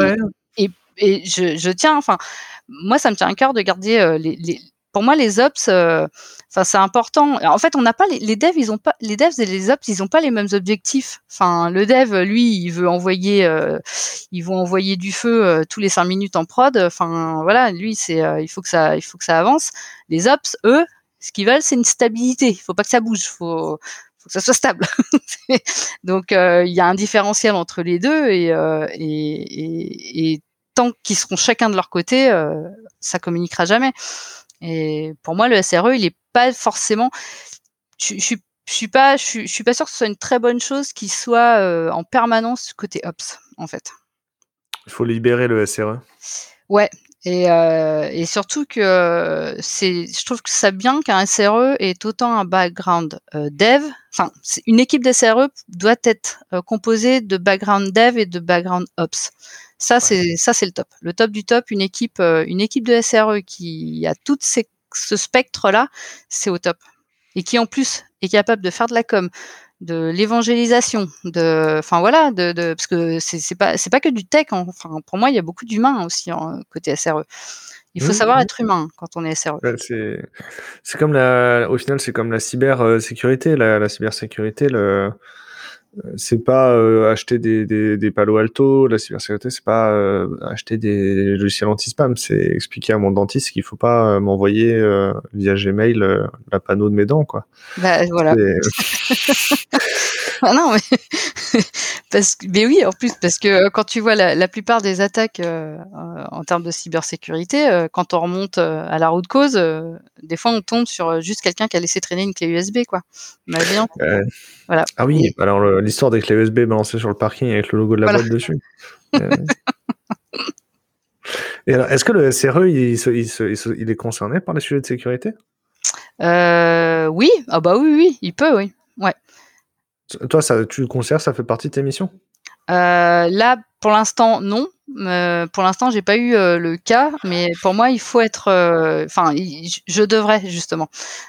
et, je, tiens, enfin moi ça me tient à cœur de garder euh, les, pour moi, les ops, euh, enfin, c'est important. En fait, on n'a pas les, devs, ils ont pas les devs et les ops, ils ont pas les mêmes objectifs. Enfin, le dev, lui, il veut envoyer, euh, ils vont envoyer du feu tous les cinq minutes en prod. Enfin, voilà, lui, c'est, il faut que ça, il faut que ça avance. Les ops, eux, ce qu'ils veulent, c'est une stabilité. Il faut pas que ça bouge. Faut, faut que ça soit stable. Donc, il y a un différentiel entre les deux et tant qu'ils seront chacun de leur côté, ça communiquera jamais. Et pour moi, le SRE, il est pas forcément. Je, je, je suis pas, je, suis pas sûr que ce soit une très bonne chose qu'il soit euh, en permanence côté ops, en fait. Il faut libérer le SRE. Ouais. Et, euh, et surtout que c'est, je trouve que ça bien qu'un SRE ait autant un background euh, dev. Enfin, une équipe de SRE doit être euh, composée de background dev et de background ops. Ça, c'est ça, c'est le top. Le top du top, une équipe, euh, une équipe de SRE qui a tout ce spectre-là, c'est au top. Et qui en plus est capable de faire de la com, de l'évangélisation, de, enfin voilà, de, de parce que c'est pas c'est pas que du tech. Hein. Enfin, pour moi, il y a beaucoup d'humains aussi en, côté SRE. Il faut mmh, savoir mmh. être humain quand on est SRE. c'est comme la, au final, c'est comme la cybersécurité. La, la cybersécurité, le, c'est pas euh, acheter des, des, des Palo Alto, la cybersécurité, c'est pas euh, acheter des logiciels anti-spam, c'est expliquer à mon dentiste qu'il faut pas euh, m'envoyer via Gmail la panneau de mes dents, quoi. Bah voilà. ah non, mais parce que, mais oui, en plus, parce que quand tu vois la, la plupart des attaques en termes de cybersécurité, quand on remonte à la route cause, des fois on tombe sur juste quelqu'un qui a laissé traîner une clé USB, quoi. Voilà. Ah oui, alors l'histoire des clés USB balancées sur le parking avec le logo de la boîte dessus. Euh. Et alors, est-ce que le SRE, il, est concerné par les sujets de sécurité? Euh, Oui, ah bah oui, oui, il peut, oui. Toi, tu le conserves, ça fait partie de tes missions? Euh, Là, pour l'instant, non. Euh, pour l'instant, j'ai pas eu euh, le cas, mais pour moi, il faut être. Enfin, je devrais justement,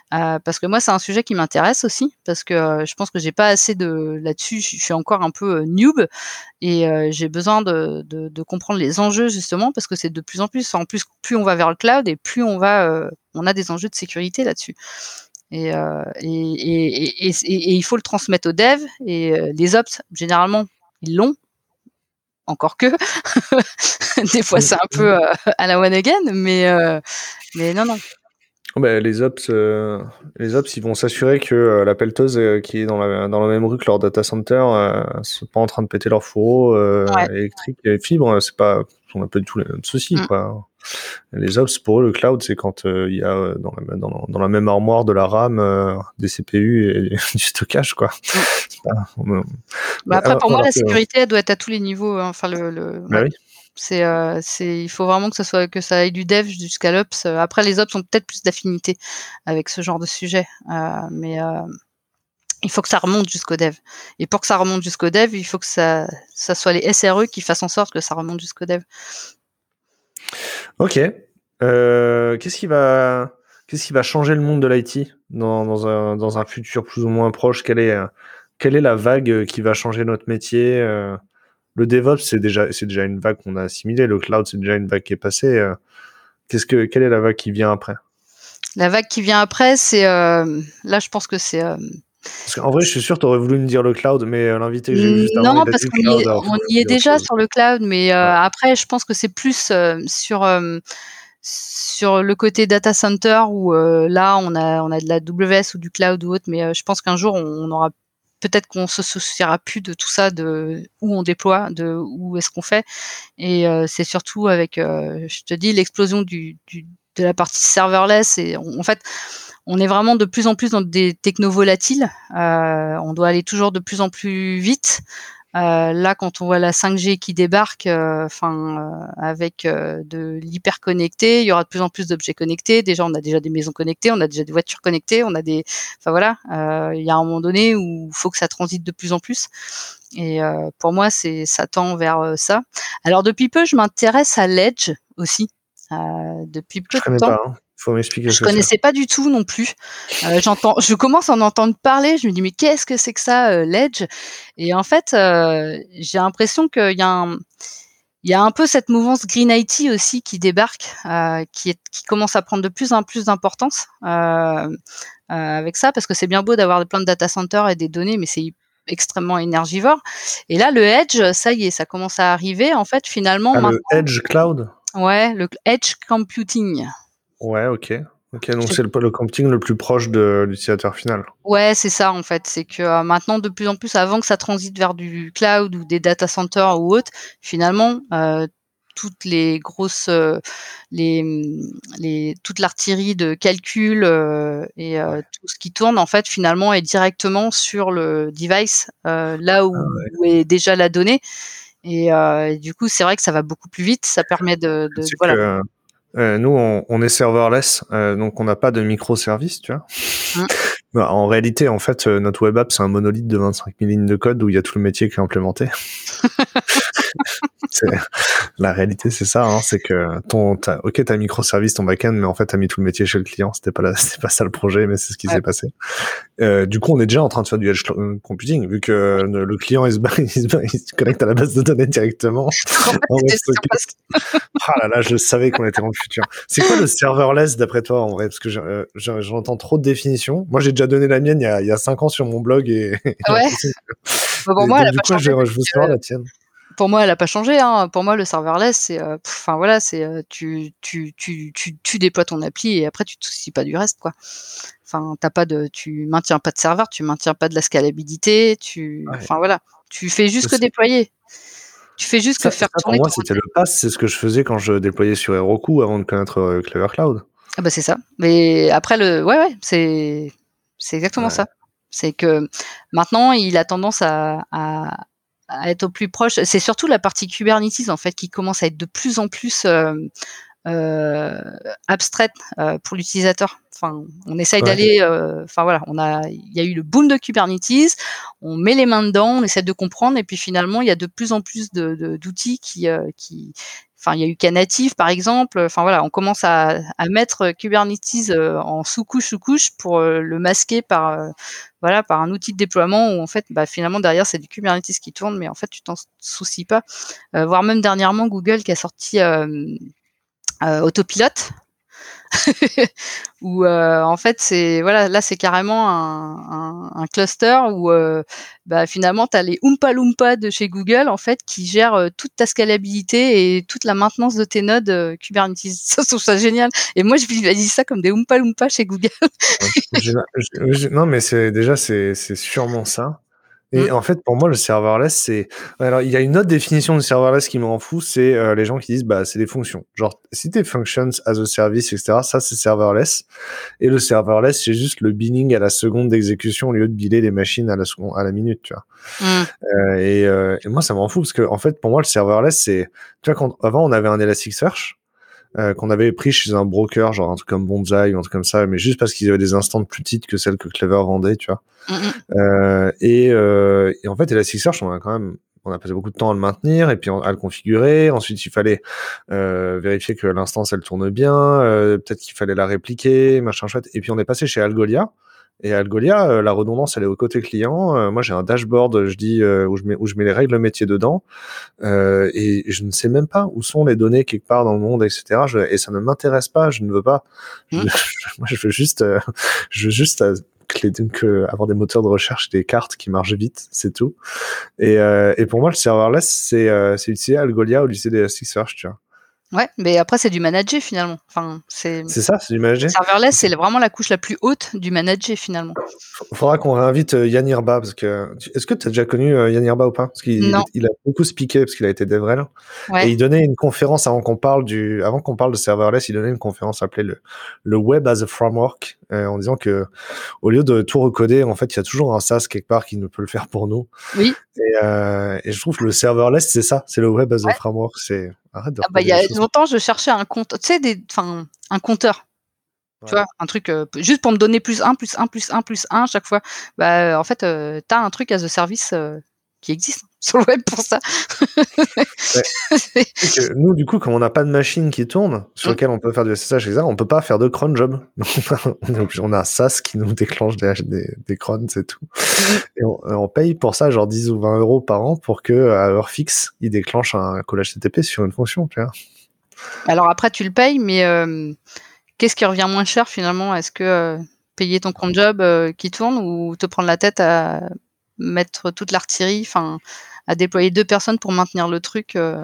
parce que moi, c'est un sujet qui m'intéresse aussi, parce que je pense que j'ai pas assez de là-dessus. Je suis encore un peu noob et j'ai besoin de, de, de, comprendre les enjeux justement, parce que c'est de plus en plus. En plus, plus on va vers le cloud et plus on va, on a des enjeux de sécurité là-dessus. Et, et, et, et, et, il faut le transmettre aux devs et les ops généralement ils l'ont encore que des fois c'est un peu euh, à la one again, mais euh, mais non non. Oh, bah, les ops, euh, les ops, ils vont s'assurer que la pelleteuse qui est dans la, dans la même rue que leur data center, euh, sont pas en train de péter leur fourreau électrique et fibres. C'est pas, on a pas du tout les mêmes soucis, mm. quoi. Les ops, pour eux, le cloud, c'est quand il y a dans la, dans, dans, la même armoire de la RAM, des CPU et du stockage, quoi. Bah, après, pour moi, la sécurité, elle doit être à tous les niveaux. Hein. Enfin, le, le... Bah c'est, euh, c'est, il faut vraiment que ça soit que ça aille du dev jusqu'à l'ops. Après, les ops ont peut-être plus d'affinité avec ce genre de sujet, euh, mais euh, il faut que ça remonte jusqu'au dev. Et pour que ça remonte jusqu'au dev, il faut que ça, ça soit les SRE qui fassent en sorte que ça remonte jusqu'au dev. Ok. Euh, qu'est-ce qui va, qu'est-ce va changer le monde de l'IT dans, un, futur plus ou moins proche? Quelle est, quelle est la vague qui va changer notre métier? Le DevOps, c'est déjà, une vague qu'on a assimilée. Le cloud, c'est déjà une vague qui est passée. Qu'est-ce que, quelle est la vague qui vient après? La vague qui vient après, c'est là, je pense que c'est parce qu'en vrai, je suis sûr, tu aurais voulu me dire le cloud, mais euh, l'invité que j'ai juste avant. Non, parce qu'on y, est, déjà sur le cloud, mais euh, après, je pense que c'est plus euh, sur, sur le côté data center où là, on a, on a de la WS ou du cloud ou autre, mais je pense qu'un jour, on, aura peut-être qu'on se souciera plus de tout ça, de où on déploie, de où est-ce qu'on fait. Et c'est surtout avec, je te dis, l'explosion du, du, de la partie serverless. Et en fait, on est vraiment de plus en plus dans des techno volatiles. Euh, on doit aller toujours de plus en plus vite. Euh, là, quand on voit la 5G qui débarque, euh, enfin, avec de l'hyper connecté, il y aura de plus en plus d'objets connectés. Déjà, on a déjà des maisons connectées, on a déjà des voitures connectées, on a des, enfin voilà. il y a un moment donné où il faut que ça transite de plus en plus. Et pour moi, c'est ça tend vers ça. Alors depuis peu, je m'intéresse à l'edge aussi. depuis peu de temps. Hein. Faut m'expliquer. Je connaissais pas du tout non plus. Euh, j'entends, je commence à en entendre parler. Je me dis mais qu'est-ce que c'est que ça, euh, l'edge? Et en fait, euh, j'ai l'impression qu'il y a un, il y a un peu cette mouvance Green IT aussi qui débarque, euh, qui, est, qui commence à prendre de plus en plus d'importance euh, avec ça, parce que c'est bien beau d'avoir plein de data centers et des données, mais c'est extrêmement énergivore. Et là, le edge, ça y est, ça commence à arriver. En fait, finalement, ah, le edge cloud? Ouais, le edge computing. Ouais, ok. Ok, donc c'est le, le computing le plus proche de l'utilisateur final. Ouais, c'est ça en fait. C'est que euh, maintenant, de plus en plus, avant que ça transite vers du cloud ou des data centers ou autre, finalement, euh, toutes les grosses, euh, les, les, toute l'artillerie de calcul et tout ce qui tourne, en fait, finalement, est directement sur le device, là où, ah est déjà la donnée. Et, du coup, c'est vrai que ça va beaucoup plus vite. Ça permet de, de voilà. Euh, nous, on, on, est serverless, euh, donc on n'a pas de microservices, tu vois. Mmh. Bah, en réalité, en fait, euh, notre web app, c'est un monolithe de 25 000 lignes de code où il y a tout le métier qui est implémenté. la réalité, c'est ça, hein, c'est que ton, as, ok, t'as microservice, ton backend, mais en fait, t'as mis tout le métier chez le client. C'était pas, c'était pas ça le projet, mais c'est ce qui s'est passé. Euh, du coup, on est déjà en train de faire du edge computing, vu que le client il se, il, se, il se, connecte à la base de données directement. ah là là, je savais qu'on était dans le futur. C'est quoi le serverless d'après toi en vrai? Parce que euh, j'entends trop de définitions. Moi, j'ai déjà donné la mienne il y a, il y a cinq ans sur mon blog et. Ouais. bon, moi, a pas je, je veux savoir la tienne pour moi, elle a pas changé. Hein. Pour moi, le serverless, c'est, euh, enfin voilà, c'est euh, tu, tu, tu, tu, tu déploies ton appli et après tu te soucies pas du reste, quoi. Enfin, t'as pas de, tu maintiens pas de serveur, tu maintiens pas de la scalabilité, tu, enfin voilà, tu fais juste que déployer. Tu fais juste que faire tourner. Pour moi, c'était le pass. C'est ce que je faisais quand je déployais sur Heroku avant de connaître euh, Clever Cloud. Ah bah c'est ça. Mais après le, ouais ouais, c'est, c'est exactement ça. C'est que maintenant, il a tendance à, à, à être au plus proche. C'est surtout la partie Kubernetes en fait qui commence à être de plus en plus euh, euh, abstraite euh, pour l'utilisateur. Enfin, on essaye d'aller. Euh, enfin voilà, on a, il y a eu le boom de Kubernetes. On met les mains dedans, on essaie de comprendre, et puis finalement, il y a de plus en plus d'outils de, qui, qui, Enfin, il y a eu Knative par exemple. Enfin voilà, on commence à, mettre Kubernetes en sous-couche sous-couche pour le masquer par voilà par un outil de déploiement où en fait bah, finalement derrière c'est du Kubernetes qui tourne, mais en fait tu t'en soucies pas. Euh, voire même dernièrement Google qui a sorti euh, autopilote où euh, en fait c'est voilà là c'est carrément un, cluster où euh, bah, finalement tu as les Oompa Loompa de chez Google en fait qui gèrent euh, toute ta scalabilité et toute la maintenance de tes nodes Kubernetes. Ça je trouve ça génial. Et moi je visualise ça comme des Oompa Loompa chez Google. Non mais c'est déjà c'est sûrement ça et mmh. en fait, pour moi, le serverless, c'est. Alors, il y a une autre définition de serverless qui me rend fou, c'est euh, les gens qui disent, bah, c'est des fonctions. Genre, si t'es functions as a service, etc., ça, c'est serverless. Et le serverless, c'est juste le binning à la seconde d'exécution au lieu de biler les machines à la seconde, à la minute, tu vois. Mmh. Euh, et, euh, et, moi, ça me rend fou parce que, en fait, pour moi, le serverless, c'est. Tu vois, quand avant, on avait un Elasticsearch. Euh, qu'on avait pris chez un broker, genre un truc comme Bonsai ou un truc comme ça, mais juste parce qu'ils avaient des instances plus petites que celles que Clever vendait, tu vois. Mm, mm. Euh, et, euh, et, en fait, Elasticsearch, on a quand même on a passé beaucoup de temps à le maintenir et puis à le configurer. Ensuite, il fallait euh, vérifier que l'instance elle tourne bien. Euh, peut-être qu'il fallait la répliquer, machin chouette. Et puis on est passé chez Algolia. Et Algolia, euh, la redondance, elle est au côté client. moi, j'ai un dashboard, je dis où je mets où je mets les règles métier dedans, et je ne sais même pas où sont les données quelque part dans le monde, etc. et ça ne m'intéresse pas. Je ne veux pas. Mmh. moi, je veux juste, je veux juste donc avoir des moteurs de recherche, des cartes qui marchent vite, c'est tout. Et, euh, et pour moi, le serverless, c'est euh, utiliser Algolia au lycée des Elasticsearch, tu vois. Ouais, mais après c'est du manager finalement. Enfin, c'est. Ça, c'est du manager? Serverless, c'est vraiment la couche la plus haute du manager finalement. Faudra qu'on réinvite euh, Yann Irba parce que est-ce que tu as déjà connu euh, Yann Irba ou pas? Parce qu'il il a beaucoup spiqué parce qu'il a été DevRel et il donnait une conférence avant qu'on parle du avant qu'on parle de serverless, il donnait une conférence appelée le le Web as a Framework euh, en disant que au lieu de tout recoder, en fait, il y a toujours un SaaS quelque part qui ne peut le faire pour nous. Oui. Et, euh, et je trouve que le serverless, c'est ça, c'est le Web as a Framework, c'est Arrête de ah bah, il y a longtemps, je cherchais un compte, tu sais, des, enfin, un compteur. Tu vois, un truc euh, juste pour me donner plus 1, plus 1, plus 1, plus 1 chaque fois. Bah, en fait, euh, tu as un truc as a service euh, qui existe sur le web pour ça. nous, du coup, comme on n'a pas de machine qui tourne sur mmh. laquelle on peut faire du SSH, etc., on peut pas faire de cron job. on a SAS qui nous déclenche des, des, des crons, c'est tout. Mmh. Et on, paye pour ça genre 10 ou 20 euros par an pour que à heure fixe, il déclenche un call HTTP sur une fonction, tu vois. Alors après, tu le payes, mais euh, qu'est-ce qui revient moins cher finalement? Est-ce que euh, payer ton cron job euh, qui tourne ou te prendre la tête à mettre toute l'artillerie, enfin, à déployer deux personnes pour maintenir le truc. Euh.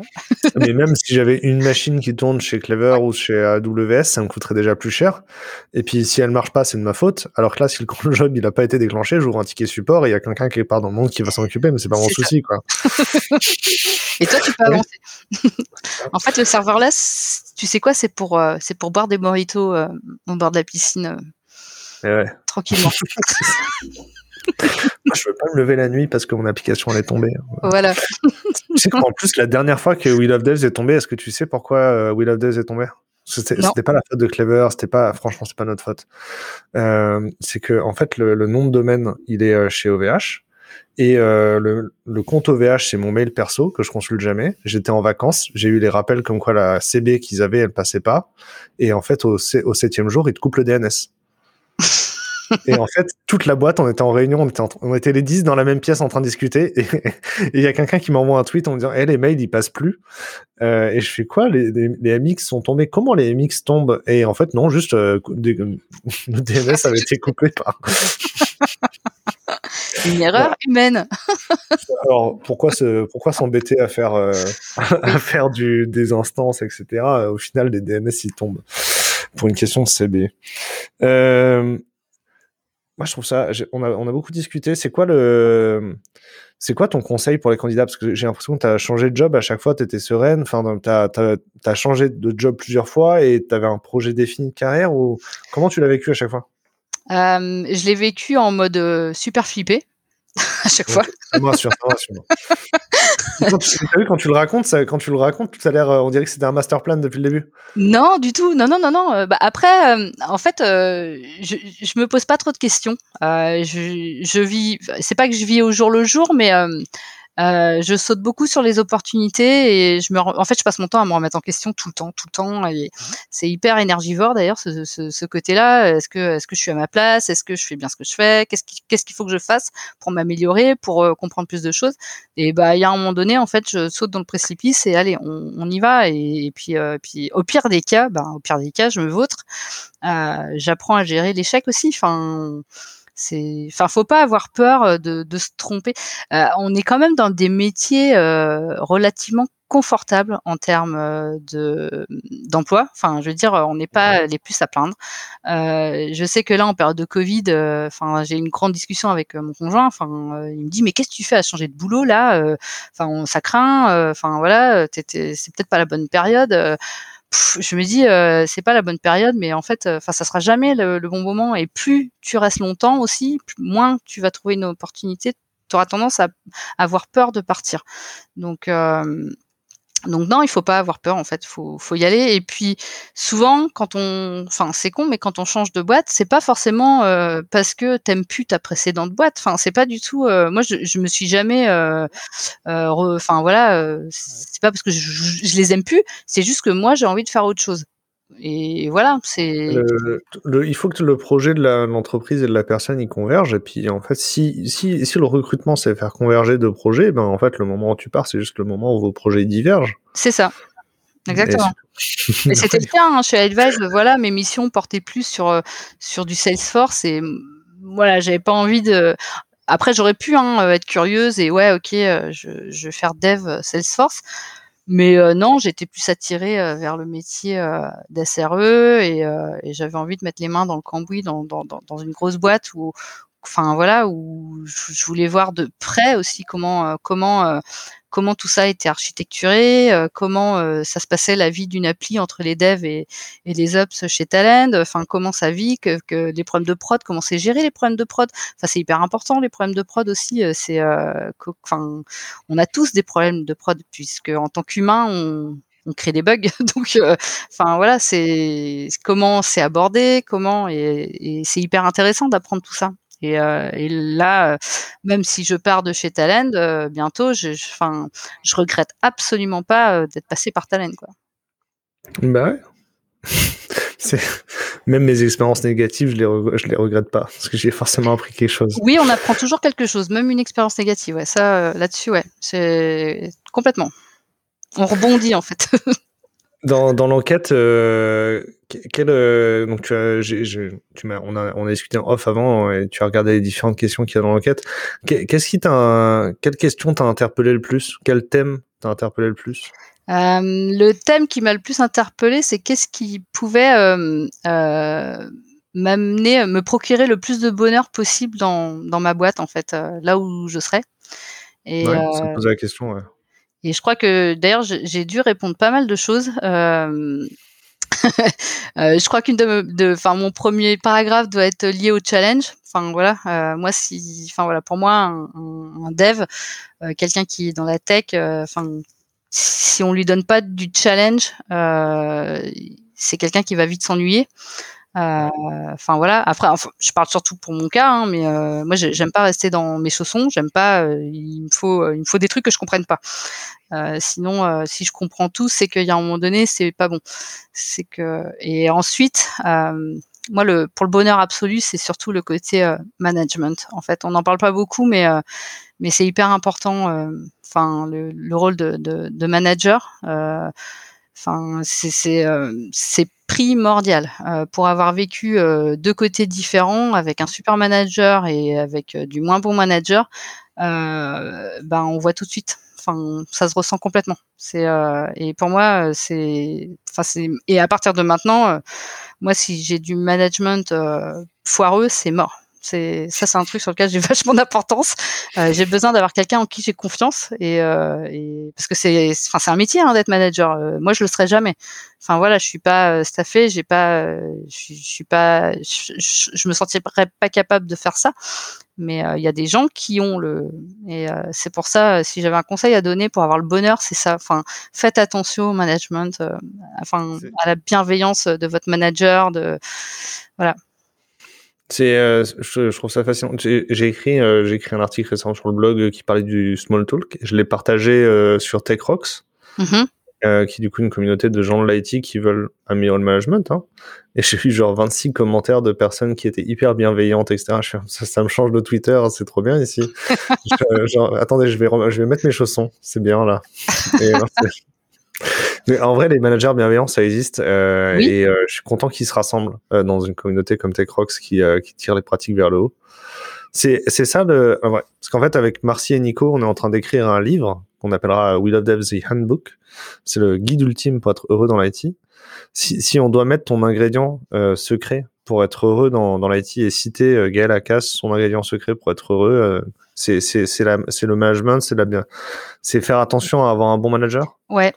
Mais même si j'avais une machine qui tourne chez Clever ou chez AWS, ça me coûterait déjà plus cher. Et puis si elle marche pas, c'est de ma faute. Alors que là, si le cron job il a pas été déclenché, j'ouvre un ticket support et il y a quelqu'un qui part dans le monde qui va s'en occuper, mais c'est pas mon souci, quoi. et toi, tu peux avancer. en fait, le serverless, tu sais quoi, c'est pour, euh, c'est pour boire des mojitos euh, au bord de la piscine. Ouais. Tranquillement. Moi, je veux pas me lever la nuit parce que mon application elle est tombée. Voilà. tu sais qu'en plus, la dernière fois que Will of Devs est tombé, est-ce que tu sais pourquoi euh, Will of Devs est tombé? C'était pas la faute de Clever, c'était pas, franchement, c'est pas notre faute. Euh, c'est que, en fait, le, nom de domaine, il est euh, chez OVH. Et le, le, compte OVH, c'est mon mail perso que je consulte jamais. J'étais en vacances, j'ai eu les rappels comme quoi la CB qu'ils avaient, elle passait pas. Et en fait, au, au septième jour, ils te coupent le DNS et en fait, toute la boîte, on était en réunion, on était, on était les 10 dans la même pièce en train de discuter. Et il y a quelqu'un qui m'envoie un tweet en me disant hey, les mails, ils passent plus. Euh, et je fais quoi? Les, les, MX sont tombés Comment les MX tombent? Et en fait, non, juste euh, le DNS avait été coupé par. Une erreur humaine. Alors pourquoi se, pourquoi s'embêter à faire euh, à faire du, des instances etc. Au final les DNS ils tombent pour une question de CB. Euh, moi, je trouve ça. On a, beaucoup discuté. C'est quoi le. C'est quoi ton conseil pour les candidats? Parce que j'ai l'impression que tu as changé de job à chaque fois, tu étais sereine. Enfin, tu as, changé de job plusieurs fois et tu avais un projet défini de carrière. ou Comment tu l'as vécu à chaque fois? Euh, Je l'ai vécu en mode euh, super flippé à chaque fois. Moi, sur, quand, tu, vu, quand tu le racontes, ça, quand tu le racontes, tout à l'heure, on dirait que c'était un master plan depuis le début. Non, du tout. Non, non, non, non. Euh, bah, après, euh, en fait, euh, je, je me pose pas trop de questions. je, je vis. C'est pas que je vis au jour le jour, mais euh, je saute beaucoup sur les opportunités et je me, en fait, je passe mon temps à me remettre en question tout le temps, tout le temps. Et c'est hyper énergivore d'ailleurs ce, ce, ce côté-là. Est-ce que, est-ce que je suis à ma place? Est-ce que je fais bien ce que je fais? Qu'est-ce qu'il qu'est-ce qu'il faut que je fasse pour m'améliorer, pour euh, comprendre plus de choses? Et bah, il y a un moment donné, en fait, je saute dans le précipice et allez, on, on y va. Et, puis, euh, puis, au pire des cas, bah, au pire des cas, je me vautre. Euh, j'apprends à gérer l'échec aussi. Enfin c'est, enfin, faut pas avoir peur euh, de, de se tromper. Euh, on est quand même dans des métiers euh, relativement confortables en termes de d'emploi. Enfin, je veux dire, on n'est pas les plus à plaindre. je sais que là, en période de Covid, enfin, j'ai une grande discussion avec mon conjoint. Enfin, il me dit, mais qu'est-ce que tu fais à changer de boulot là Enfin, ça craint. Enfin, voilà, c'est peut-être pas la bonne période je me dis euh, c'est pas la bonne période mais en fait euh, enfin ça sera jamais le, bon moment. Et plus tu restes longtemps aussi moins tu vas trouver une opportunité tu auras tendance à avoir peur de partir. Donc euh, Donc non, il faut pas avoir peur en fait, faut faut y aller. Et puis souvent, quand on, enfin c'est con, mais quand on change de boîte, c'est pas forcément euh, parce que t'aimes plus ta précédente boîte. Enfin c'est pas du tout. Euh, moi je, je me suis jamais, euh, enfin voilà, c'est pas parce que je, je, les aime plus, c'est juste que moi j'ai envie de faire autre chose. Et voilà, c'est. il faut que le projet de l'entreprise et de la personne y convergent. Et puis, en fait, si, si, si le recrutement, c'est faire converger deux projets, ben, en fait, le moment où tu pars, c'est juste le moment où vos projets divergent. C'est ça. Exactement. Et c'était le cas hein, chez Advise. Voilà, mes missions portaient plus sur, euh, sur du Salesforce. Et voilà, j'avais pas envie de. Après, j'aurais pu hein, être curieuse et ouais, ok, euh, je, je vais faire dev Salesforce. Mais euh, non, j'étais plus attirée euh, vers le métier euh, d'SRE et, et j'avais envie de mettre les mains dans le cambouis, dans, une grosse boîte où, enfin voilà, où je voulais voir de près aussi comment comment comment tout ça était architecturé, euh, comment euh, ça se passait la vie d'une appli entre les devs et, les ops chez Talend, enfin comment ça vit, que, les problèmes de prod, comment c'est géré les problèmes de prod. Enfin c'est hyper important les problèmes de prod aussi. Euh, c'est, on a tous des problèmes de prod puisque en tant qu'humain on, crée des bugs. Donc, voilà, c'est comment c'est abordé, comment et c'est hyper intéressant d'apprendre tout ça. Et, euh, et, là, euh, même si je pars de chez Talend euh, bientôt, je, je, je regrette absolument pas d'être passé par Talend. Quoi. Bah ouais. Même mes expériences négatives, je les, je les regrette pas, parce que j'ai forcément appris quelque chose. Oui, on apprend toujours quelque chose, même une expérience négative. Ouais, ça, là-dessus, ouais, c'est complètement. On rebondit en fait. Dans, dans l'enquête, euh, quel, euh, donc tu as, tu m'as, on a, on a discuté en off avant et tu as regardé les différentes questions qu'il y a dans l'enquête. Qu'est-ce qui t'a, quelle question t'a interpellé le plus? Quel thème t'a interpellé le plus? Euh, Le thème qui m'a le plus interpellé, c'est qu'est-ce qui pouvait m'amener, me procurer le plus de bonheur possible dans, dans ma boîte en fait, là où je serais. Et, ouais, ça me la question. Ouais. Et je crois que d'ailleurs j'ai dû répondre pas mal de choses. Euh, euh, je crois qu'une de, enfin mon premier paragraphe doit être lié au challenge. Enfin voilà, euh, moi si, enfin voilà, pour moi un, dev, quelqu'un qui est dans la tech, enfin si on lui donne pas du challenge, c'est quelqu'un qui va vite s'ennuyer. Euh, enfin voilà. Après, je parle surtout pour mon cas, hein, mais euh, moi j'aime pas rester dans mes chaussons. J'aime pas. Euh, il me faut, il me faut des trucs que je comprenne pas. sinon, si je comprends tout, c'est qu'il y a un moment donné, c'est pas bon. C'est que et ensuite, moi le pour le bonheur absolu, c'est surtout le côté management. En fait, on n'en parle pas beaucoup, mais mais c'est hyper important. Enfin, le, le, rôle de, de, de manager. Enfin, c'est c'est primordial euh, pour avoir vécu euh, deux côtés différents avec un super manager et avec euh, du moins bon manager. ben on voit tout de suite. Enfin, ça se ressent complètement. C'est et pour moi c'est enfin c'est et à partir de maintenant, moi si j'ai du management foireux, c'est mort c'est ça, c'est un truc sur lequel j'ai vachement d'importance. Euh, j'ai besoin d'avoir quelqu'un en qui j'ai confiance et, euh, et, parce que c'est, enfin, c'est un métier hein, d'être manager. Euh, moi, je le serai jamais. Enfin voilà, je suis pas euh, staffé, j'ai pas, euh, je, je, suis pas, je, je, me sentirais pas capable de faire ça. Mais il y a des gens qui ont le et c'est pour ça, si j'avais un conseil à donner pour avoir le bonheur, c'est ça. Enfin, faites attention au management, enfin à la bienveillance de votre manager, de voilà c'est, euh, je, je, trouve ça fascinant. J'ai écrit, euh, j'ai écrit un article récemment sur le blog qui parlait du small talk. Je l'ai partagé euh, sur TechRox, mm qui est du coup une communauté de gens de l'IT qui veulent améliorer le management. Hein. Et j'ai eu genre 26 commentaires de personnes qui étaient hyper bienveillantes, etc. Je, ça, ça, me change de Twitter, c'est trop bien ici. genre, attendez, je vais, je vais mettre mes chaussons, c'est bien là. Et, mais en vrai, les managers bienveillants, ça existe. Euh, Et euh, je suis content qu'ils se rassemblent euh, dans une communauté comme TechRox qui, euh, qui tire les pratiques vers le haut. C'est, c'est ça le. Ouais. Parce qu'en fait, avec Marcy et Nico, on est en train d'écrire un livre qu'on appellera We Love Devs The Handbook. C'est le guide ultime pour être heureux dans l'IT. Si, si on doit mettre ton ingrédient secret pour être heureux dans, dans l'IT et citer euh, Gaël Akas, son ingrédient secret pour être heureux, c'est, c'est, c'est, la, c'est le management, c'est la bien, c'est faire attention à avoir un bon manager. Ouais.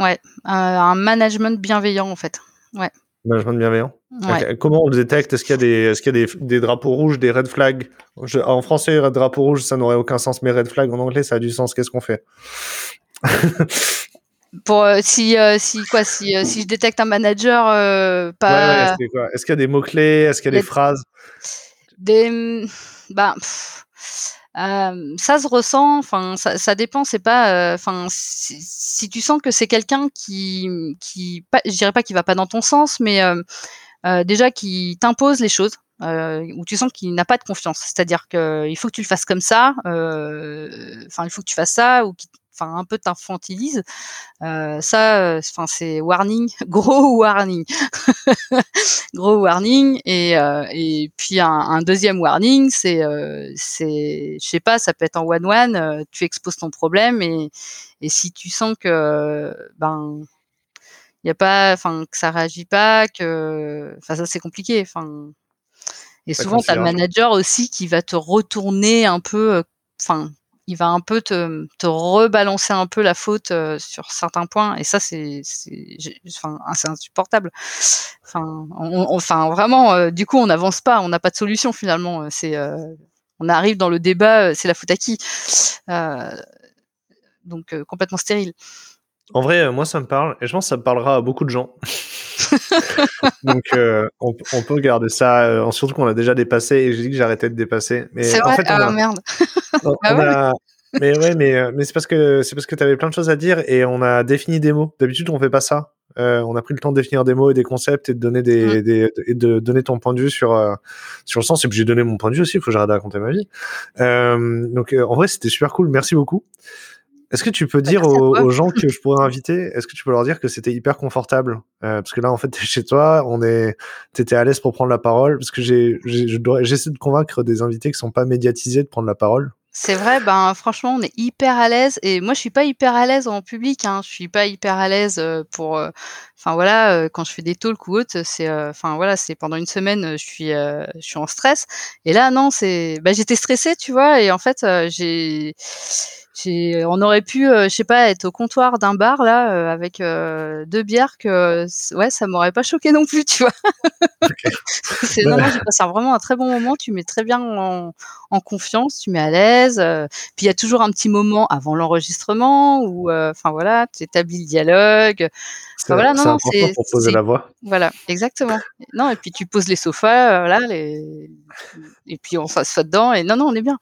Ouais, un management bienveillant en fait. Ouais. Management bienveillant. Comment on le détecte? Est-ce qu'il y a des, est-ce qu'il y a des, des, drapeaux rouges, des red flags? En français, drapeau rouge, ça n'aurait aucun sens, mais red flag en anglais, ça a du sens. Qu'est-ce qu'on fait? Pour si si quoi si si je détecte un manager pas. Est-ce qu'il y a des mots clés Est-ce qu'il y a des phrases? Des mmh, bah. ça se ressent, enfin ça, ça dépend, c'est pas, enfin si, tu sens que c'est quelqu'un qui, qui, pas, je dirais pas qu'il va pas dans ton sens, mais déjà qui t'impose les choses, euh, où tu sens qu'il n'a pas de confiance. C'est-à-dire qu'il faut que tu le fasses comme ça, euh, enfin il faut que tu fasses ça, ou enfin un peu t'infantilise. Euh, ça, enfin c'est warning, gros warning, gros warning. Et, euh, et puis un, un, deuxième warning, c'est, euh, c'est, je sais pas, ça peut être en one one. tu exposes ton problème et, et si tu sens que ben il y a pas, enfin que ça réagit pas, que, enfin ça c'est compliqué. Enfin et souvent, tu as le manager aussi qui va te retourner un peu, euh, enfin, il va un peu te, te rebalancer un peu la faute euh, sur certains points. Et ça, c'est enfin, insupportable. Enfin, enfin vraiment, euh, du coup, on n'avance pas, on n'a pas de solution finalement. C'est, on arrive dans le débat, c'est la faute à qui? Donc, complètement stérile. En vrai, moi, ça me parle, et je pense que ça me parlera à beaucoup de gens. Donc, euh, on, peut garder ça, euh, surtout qu'on a déjà dépassé, et j'ai dit que j'arrêtais de dépasser. C'est vrai, en fait, ah, merde. Bah mais ouais, mais, euh, mais c'est parce que c'est parce que tu avais plein de choses à dire et on a défini des mots. D'habitude, on fait pas ça. on a pris le temps de définir des mots et des concepts et de donner des, mm. des et de donner ton point de vue sur sur le sens. Et puis j'ai donné mon point de vue aussi. Il faut que j'arrête de raconter ma vie. donc en vrai, c'était super cool. Merci beaucoup. Est-ce que tu peux dire aux, gens que je pourrais inviter, est-ce que tu peux leur dire que c'était hyper confortable? Euh, Parce que là, en fait, t'es chez toi, on est, t'étais à l'aise pour prendre la parole. Parce que j'ai, j'essaie de convaincre des invités qui sont pas médiatisés de prendre la parole. C'est vrai, ben franchement, on est hyper à l'aise et moi je suis pas hyper à l'aise en public. Hein. Je suis pas hyper à l'aise euh, pour, euh, enfin voilà, quand je fais des talks ou autre, c'est, enfin voilà, c'est pendant une semaine, je suis, je suis en stress. Et là non, c'est, bah, j'étais stressée, tu vois, et en fait j'ai on aurait pu, euh, je sais pas, être au comptoir d'un bar là euh, avec euh, deux bières que ouais, ça m'aurait pas choqué non plus, tu vois. c'est non, non, j'ai passé vraiment un très bon moment. Tu mets très bien en, confiance, tu mets à l'aise. puis il y a toujours un petit moment avant l'enregistrement où, enfin voilà, tu établis le dialogue. Voilà, non, c'est pour poser la voix. Voilà, exactement. Non, et puis tu poses les sofas, voilà, les... et puis on s'assoit dedans. Et non, non, on est bien.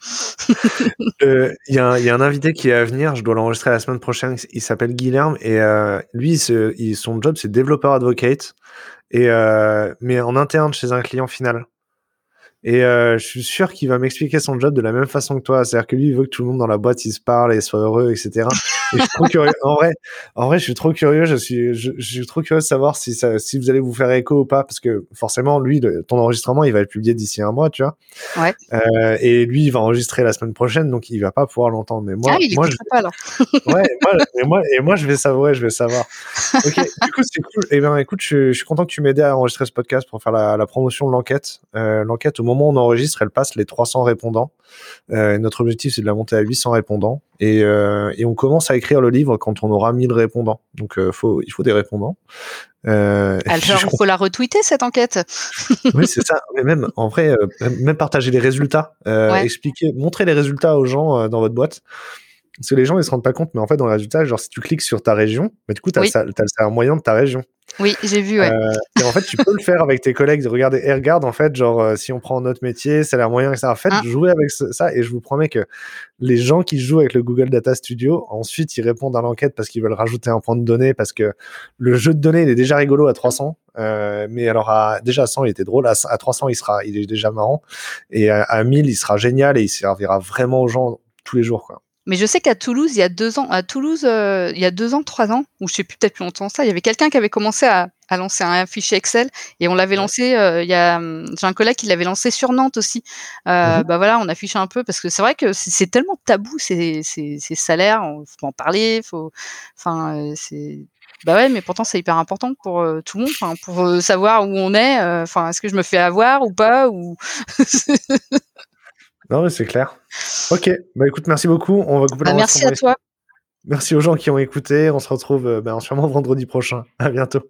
Il y, a, y a un invité qui est à venir, je dois l'enregistrer la semaine prochaine. Il s'appelle Guilherme et euh, lui, son job, c'est développeur advocate, et, euh, mais en interne chez un client final. Et euh, je suis sûr qu'il va m'expliquer son job de la même façon que toi. C'est-à-dire que lui, il veut que tout le monde dans la boîte, il se parle et soit heureux, etc. Et je suis trop curieux. En vrai, en vrai, je suis trop curieux. Je suis, je, suis trop curieux de savoir si ça, si vous allez vous faire écho ou pas, parce que forcément, lui, ton enregistrement, il va être publié d'ici un mois, tu vois. Ouais. Euh, et lui, il va enregistrer la semaine prochaine, donc il va pas pouvoir l'entendre. Mais moi, ah, il moi, je... pas alors. ouais, moi, et moi, et moi, je vais je vais savoir. Ok. du coup, c'est cool. Eh bien, écoute, je, je, suis content que tu m'aides à enregistrer ce podcast pour faire la, la promotion de l'enquête. Euh, l'enquête, au moment où on enregistre, elle passe les 300 répondants. Euh, notre objectif, c'est de la monter à 800 répondants. Et, euh, et, on commence à écrire le livre quand on aura 1000 répondants. Donc, euh, faut, il faut des répondants. Euh, Alors, il faut la retweeter, cette enquête. oui, c'est ça. Mais même, en vrai, même partager les résultats, expliquer, montrer les résultats aux gens dans votre boîte. Parce que les gens, ils se rendent pas compte, mais en fait, dans le résultat, genre, si tu cliques sur ta région, mais du coup, tu as, le moyen de ta région. Oui, j'ai vu, ouais. Euh, et en fait, tu peux le faire avec tes collègues. Regardez, et regarde, en fait, genre, euh, si on prend notre métier, c'est l'air moyen, ça. En fait, ah. jouer avec ça, et je vous promets que les gens qui jouent avec le Google Data Studio, ensuite, ils répondent à l'enquête parce qu'ils veulent rajouter un point de données, parce que le jeu de données, il est déjà rigolo à 300. Euh, mais alors, à, déjà à 100, il était drôle. À, 300, il sera, il est déjà marrant. Et à, à 1000, il sera génial et il servira vraiment aux gens tous les jours, quoi. Mais je sais qu'à Toulouse, il y a deux ans, à Toulouse, euh, il y a deux ans, trois ans, ou je sais plus peut-être plus longtemps ça, il y avait quelqu'un qui avait commencé à, à, lancer un fichier Excel et on l'avait lancé. Euh, il y a, j'ai un collègue qui l'avait lancé sur Nantes aussi. Euh, mmh Bah voilà, on affiche un peu parce que c'est vrai que c'est tellement tabou ces, ces, ces salaires, il faut en parler, faut, enfin euh, c'est bah ouais, mais pourtant c'est hyper important pour tout le monde, pour savoir où on est. Enfin, est-ce que je me fais avoir ou pas ou Non, mais c'est clair. Ok, bah écoute, merci beaucoup. On va couper bah, Merci à toi. Merci aux gens qui ont écouté. On se retrouve euh, bah, sûrement vendredi prochain. À bientôt.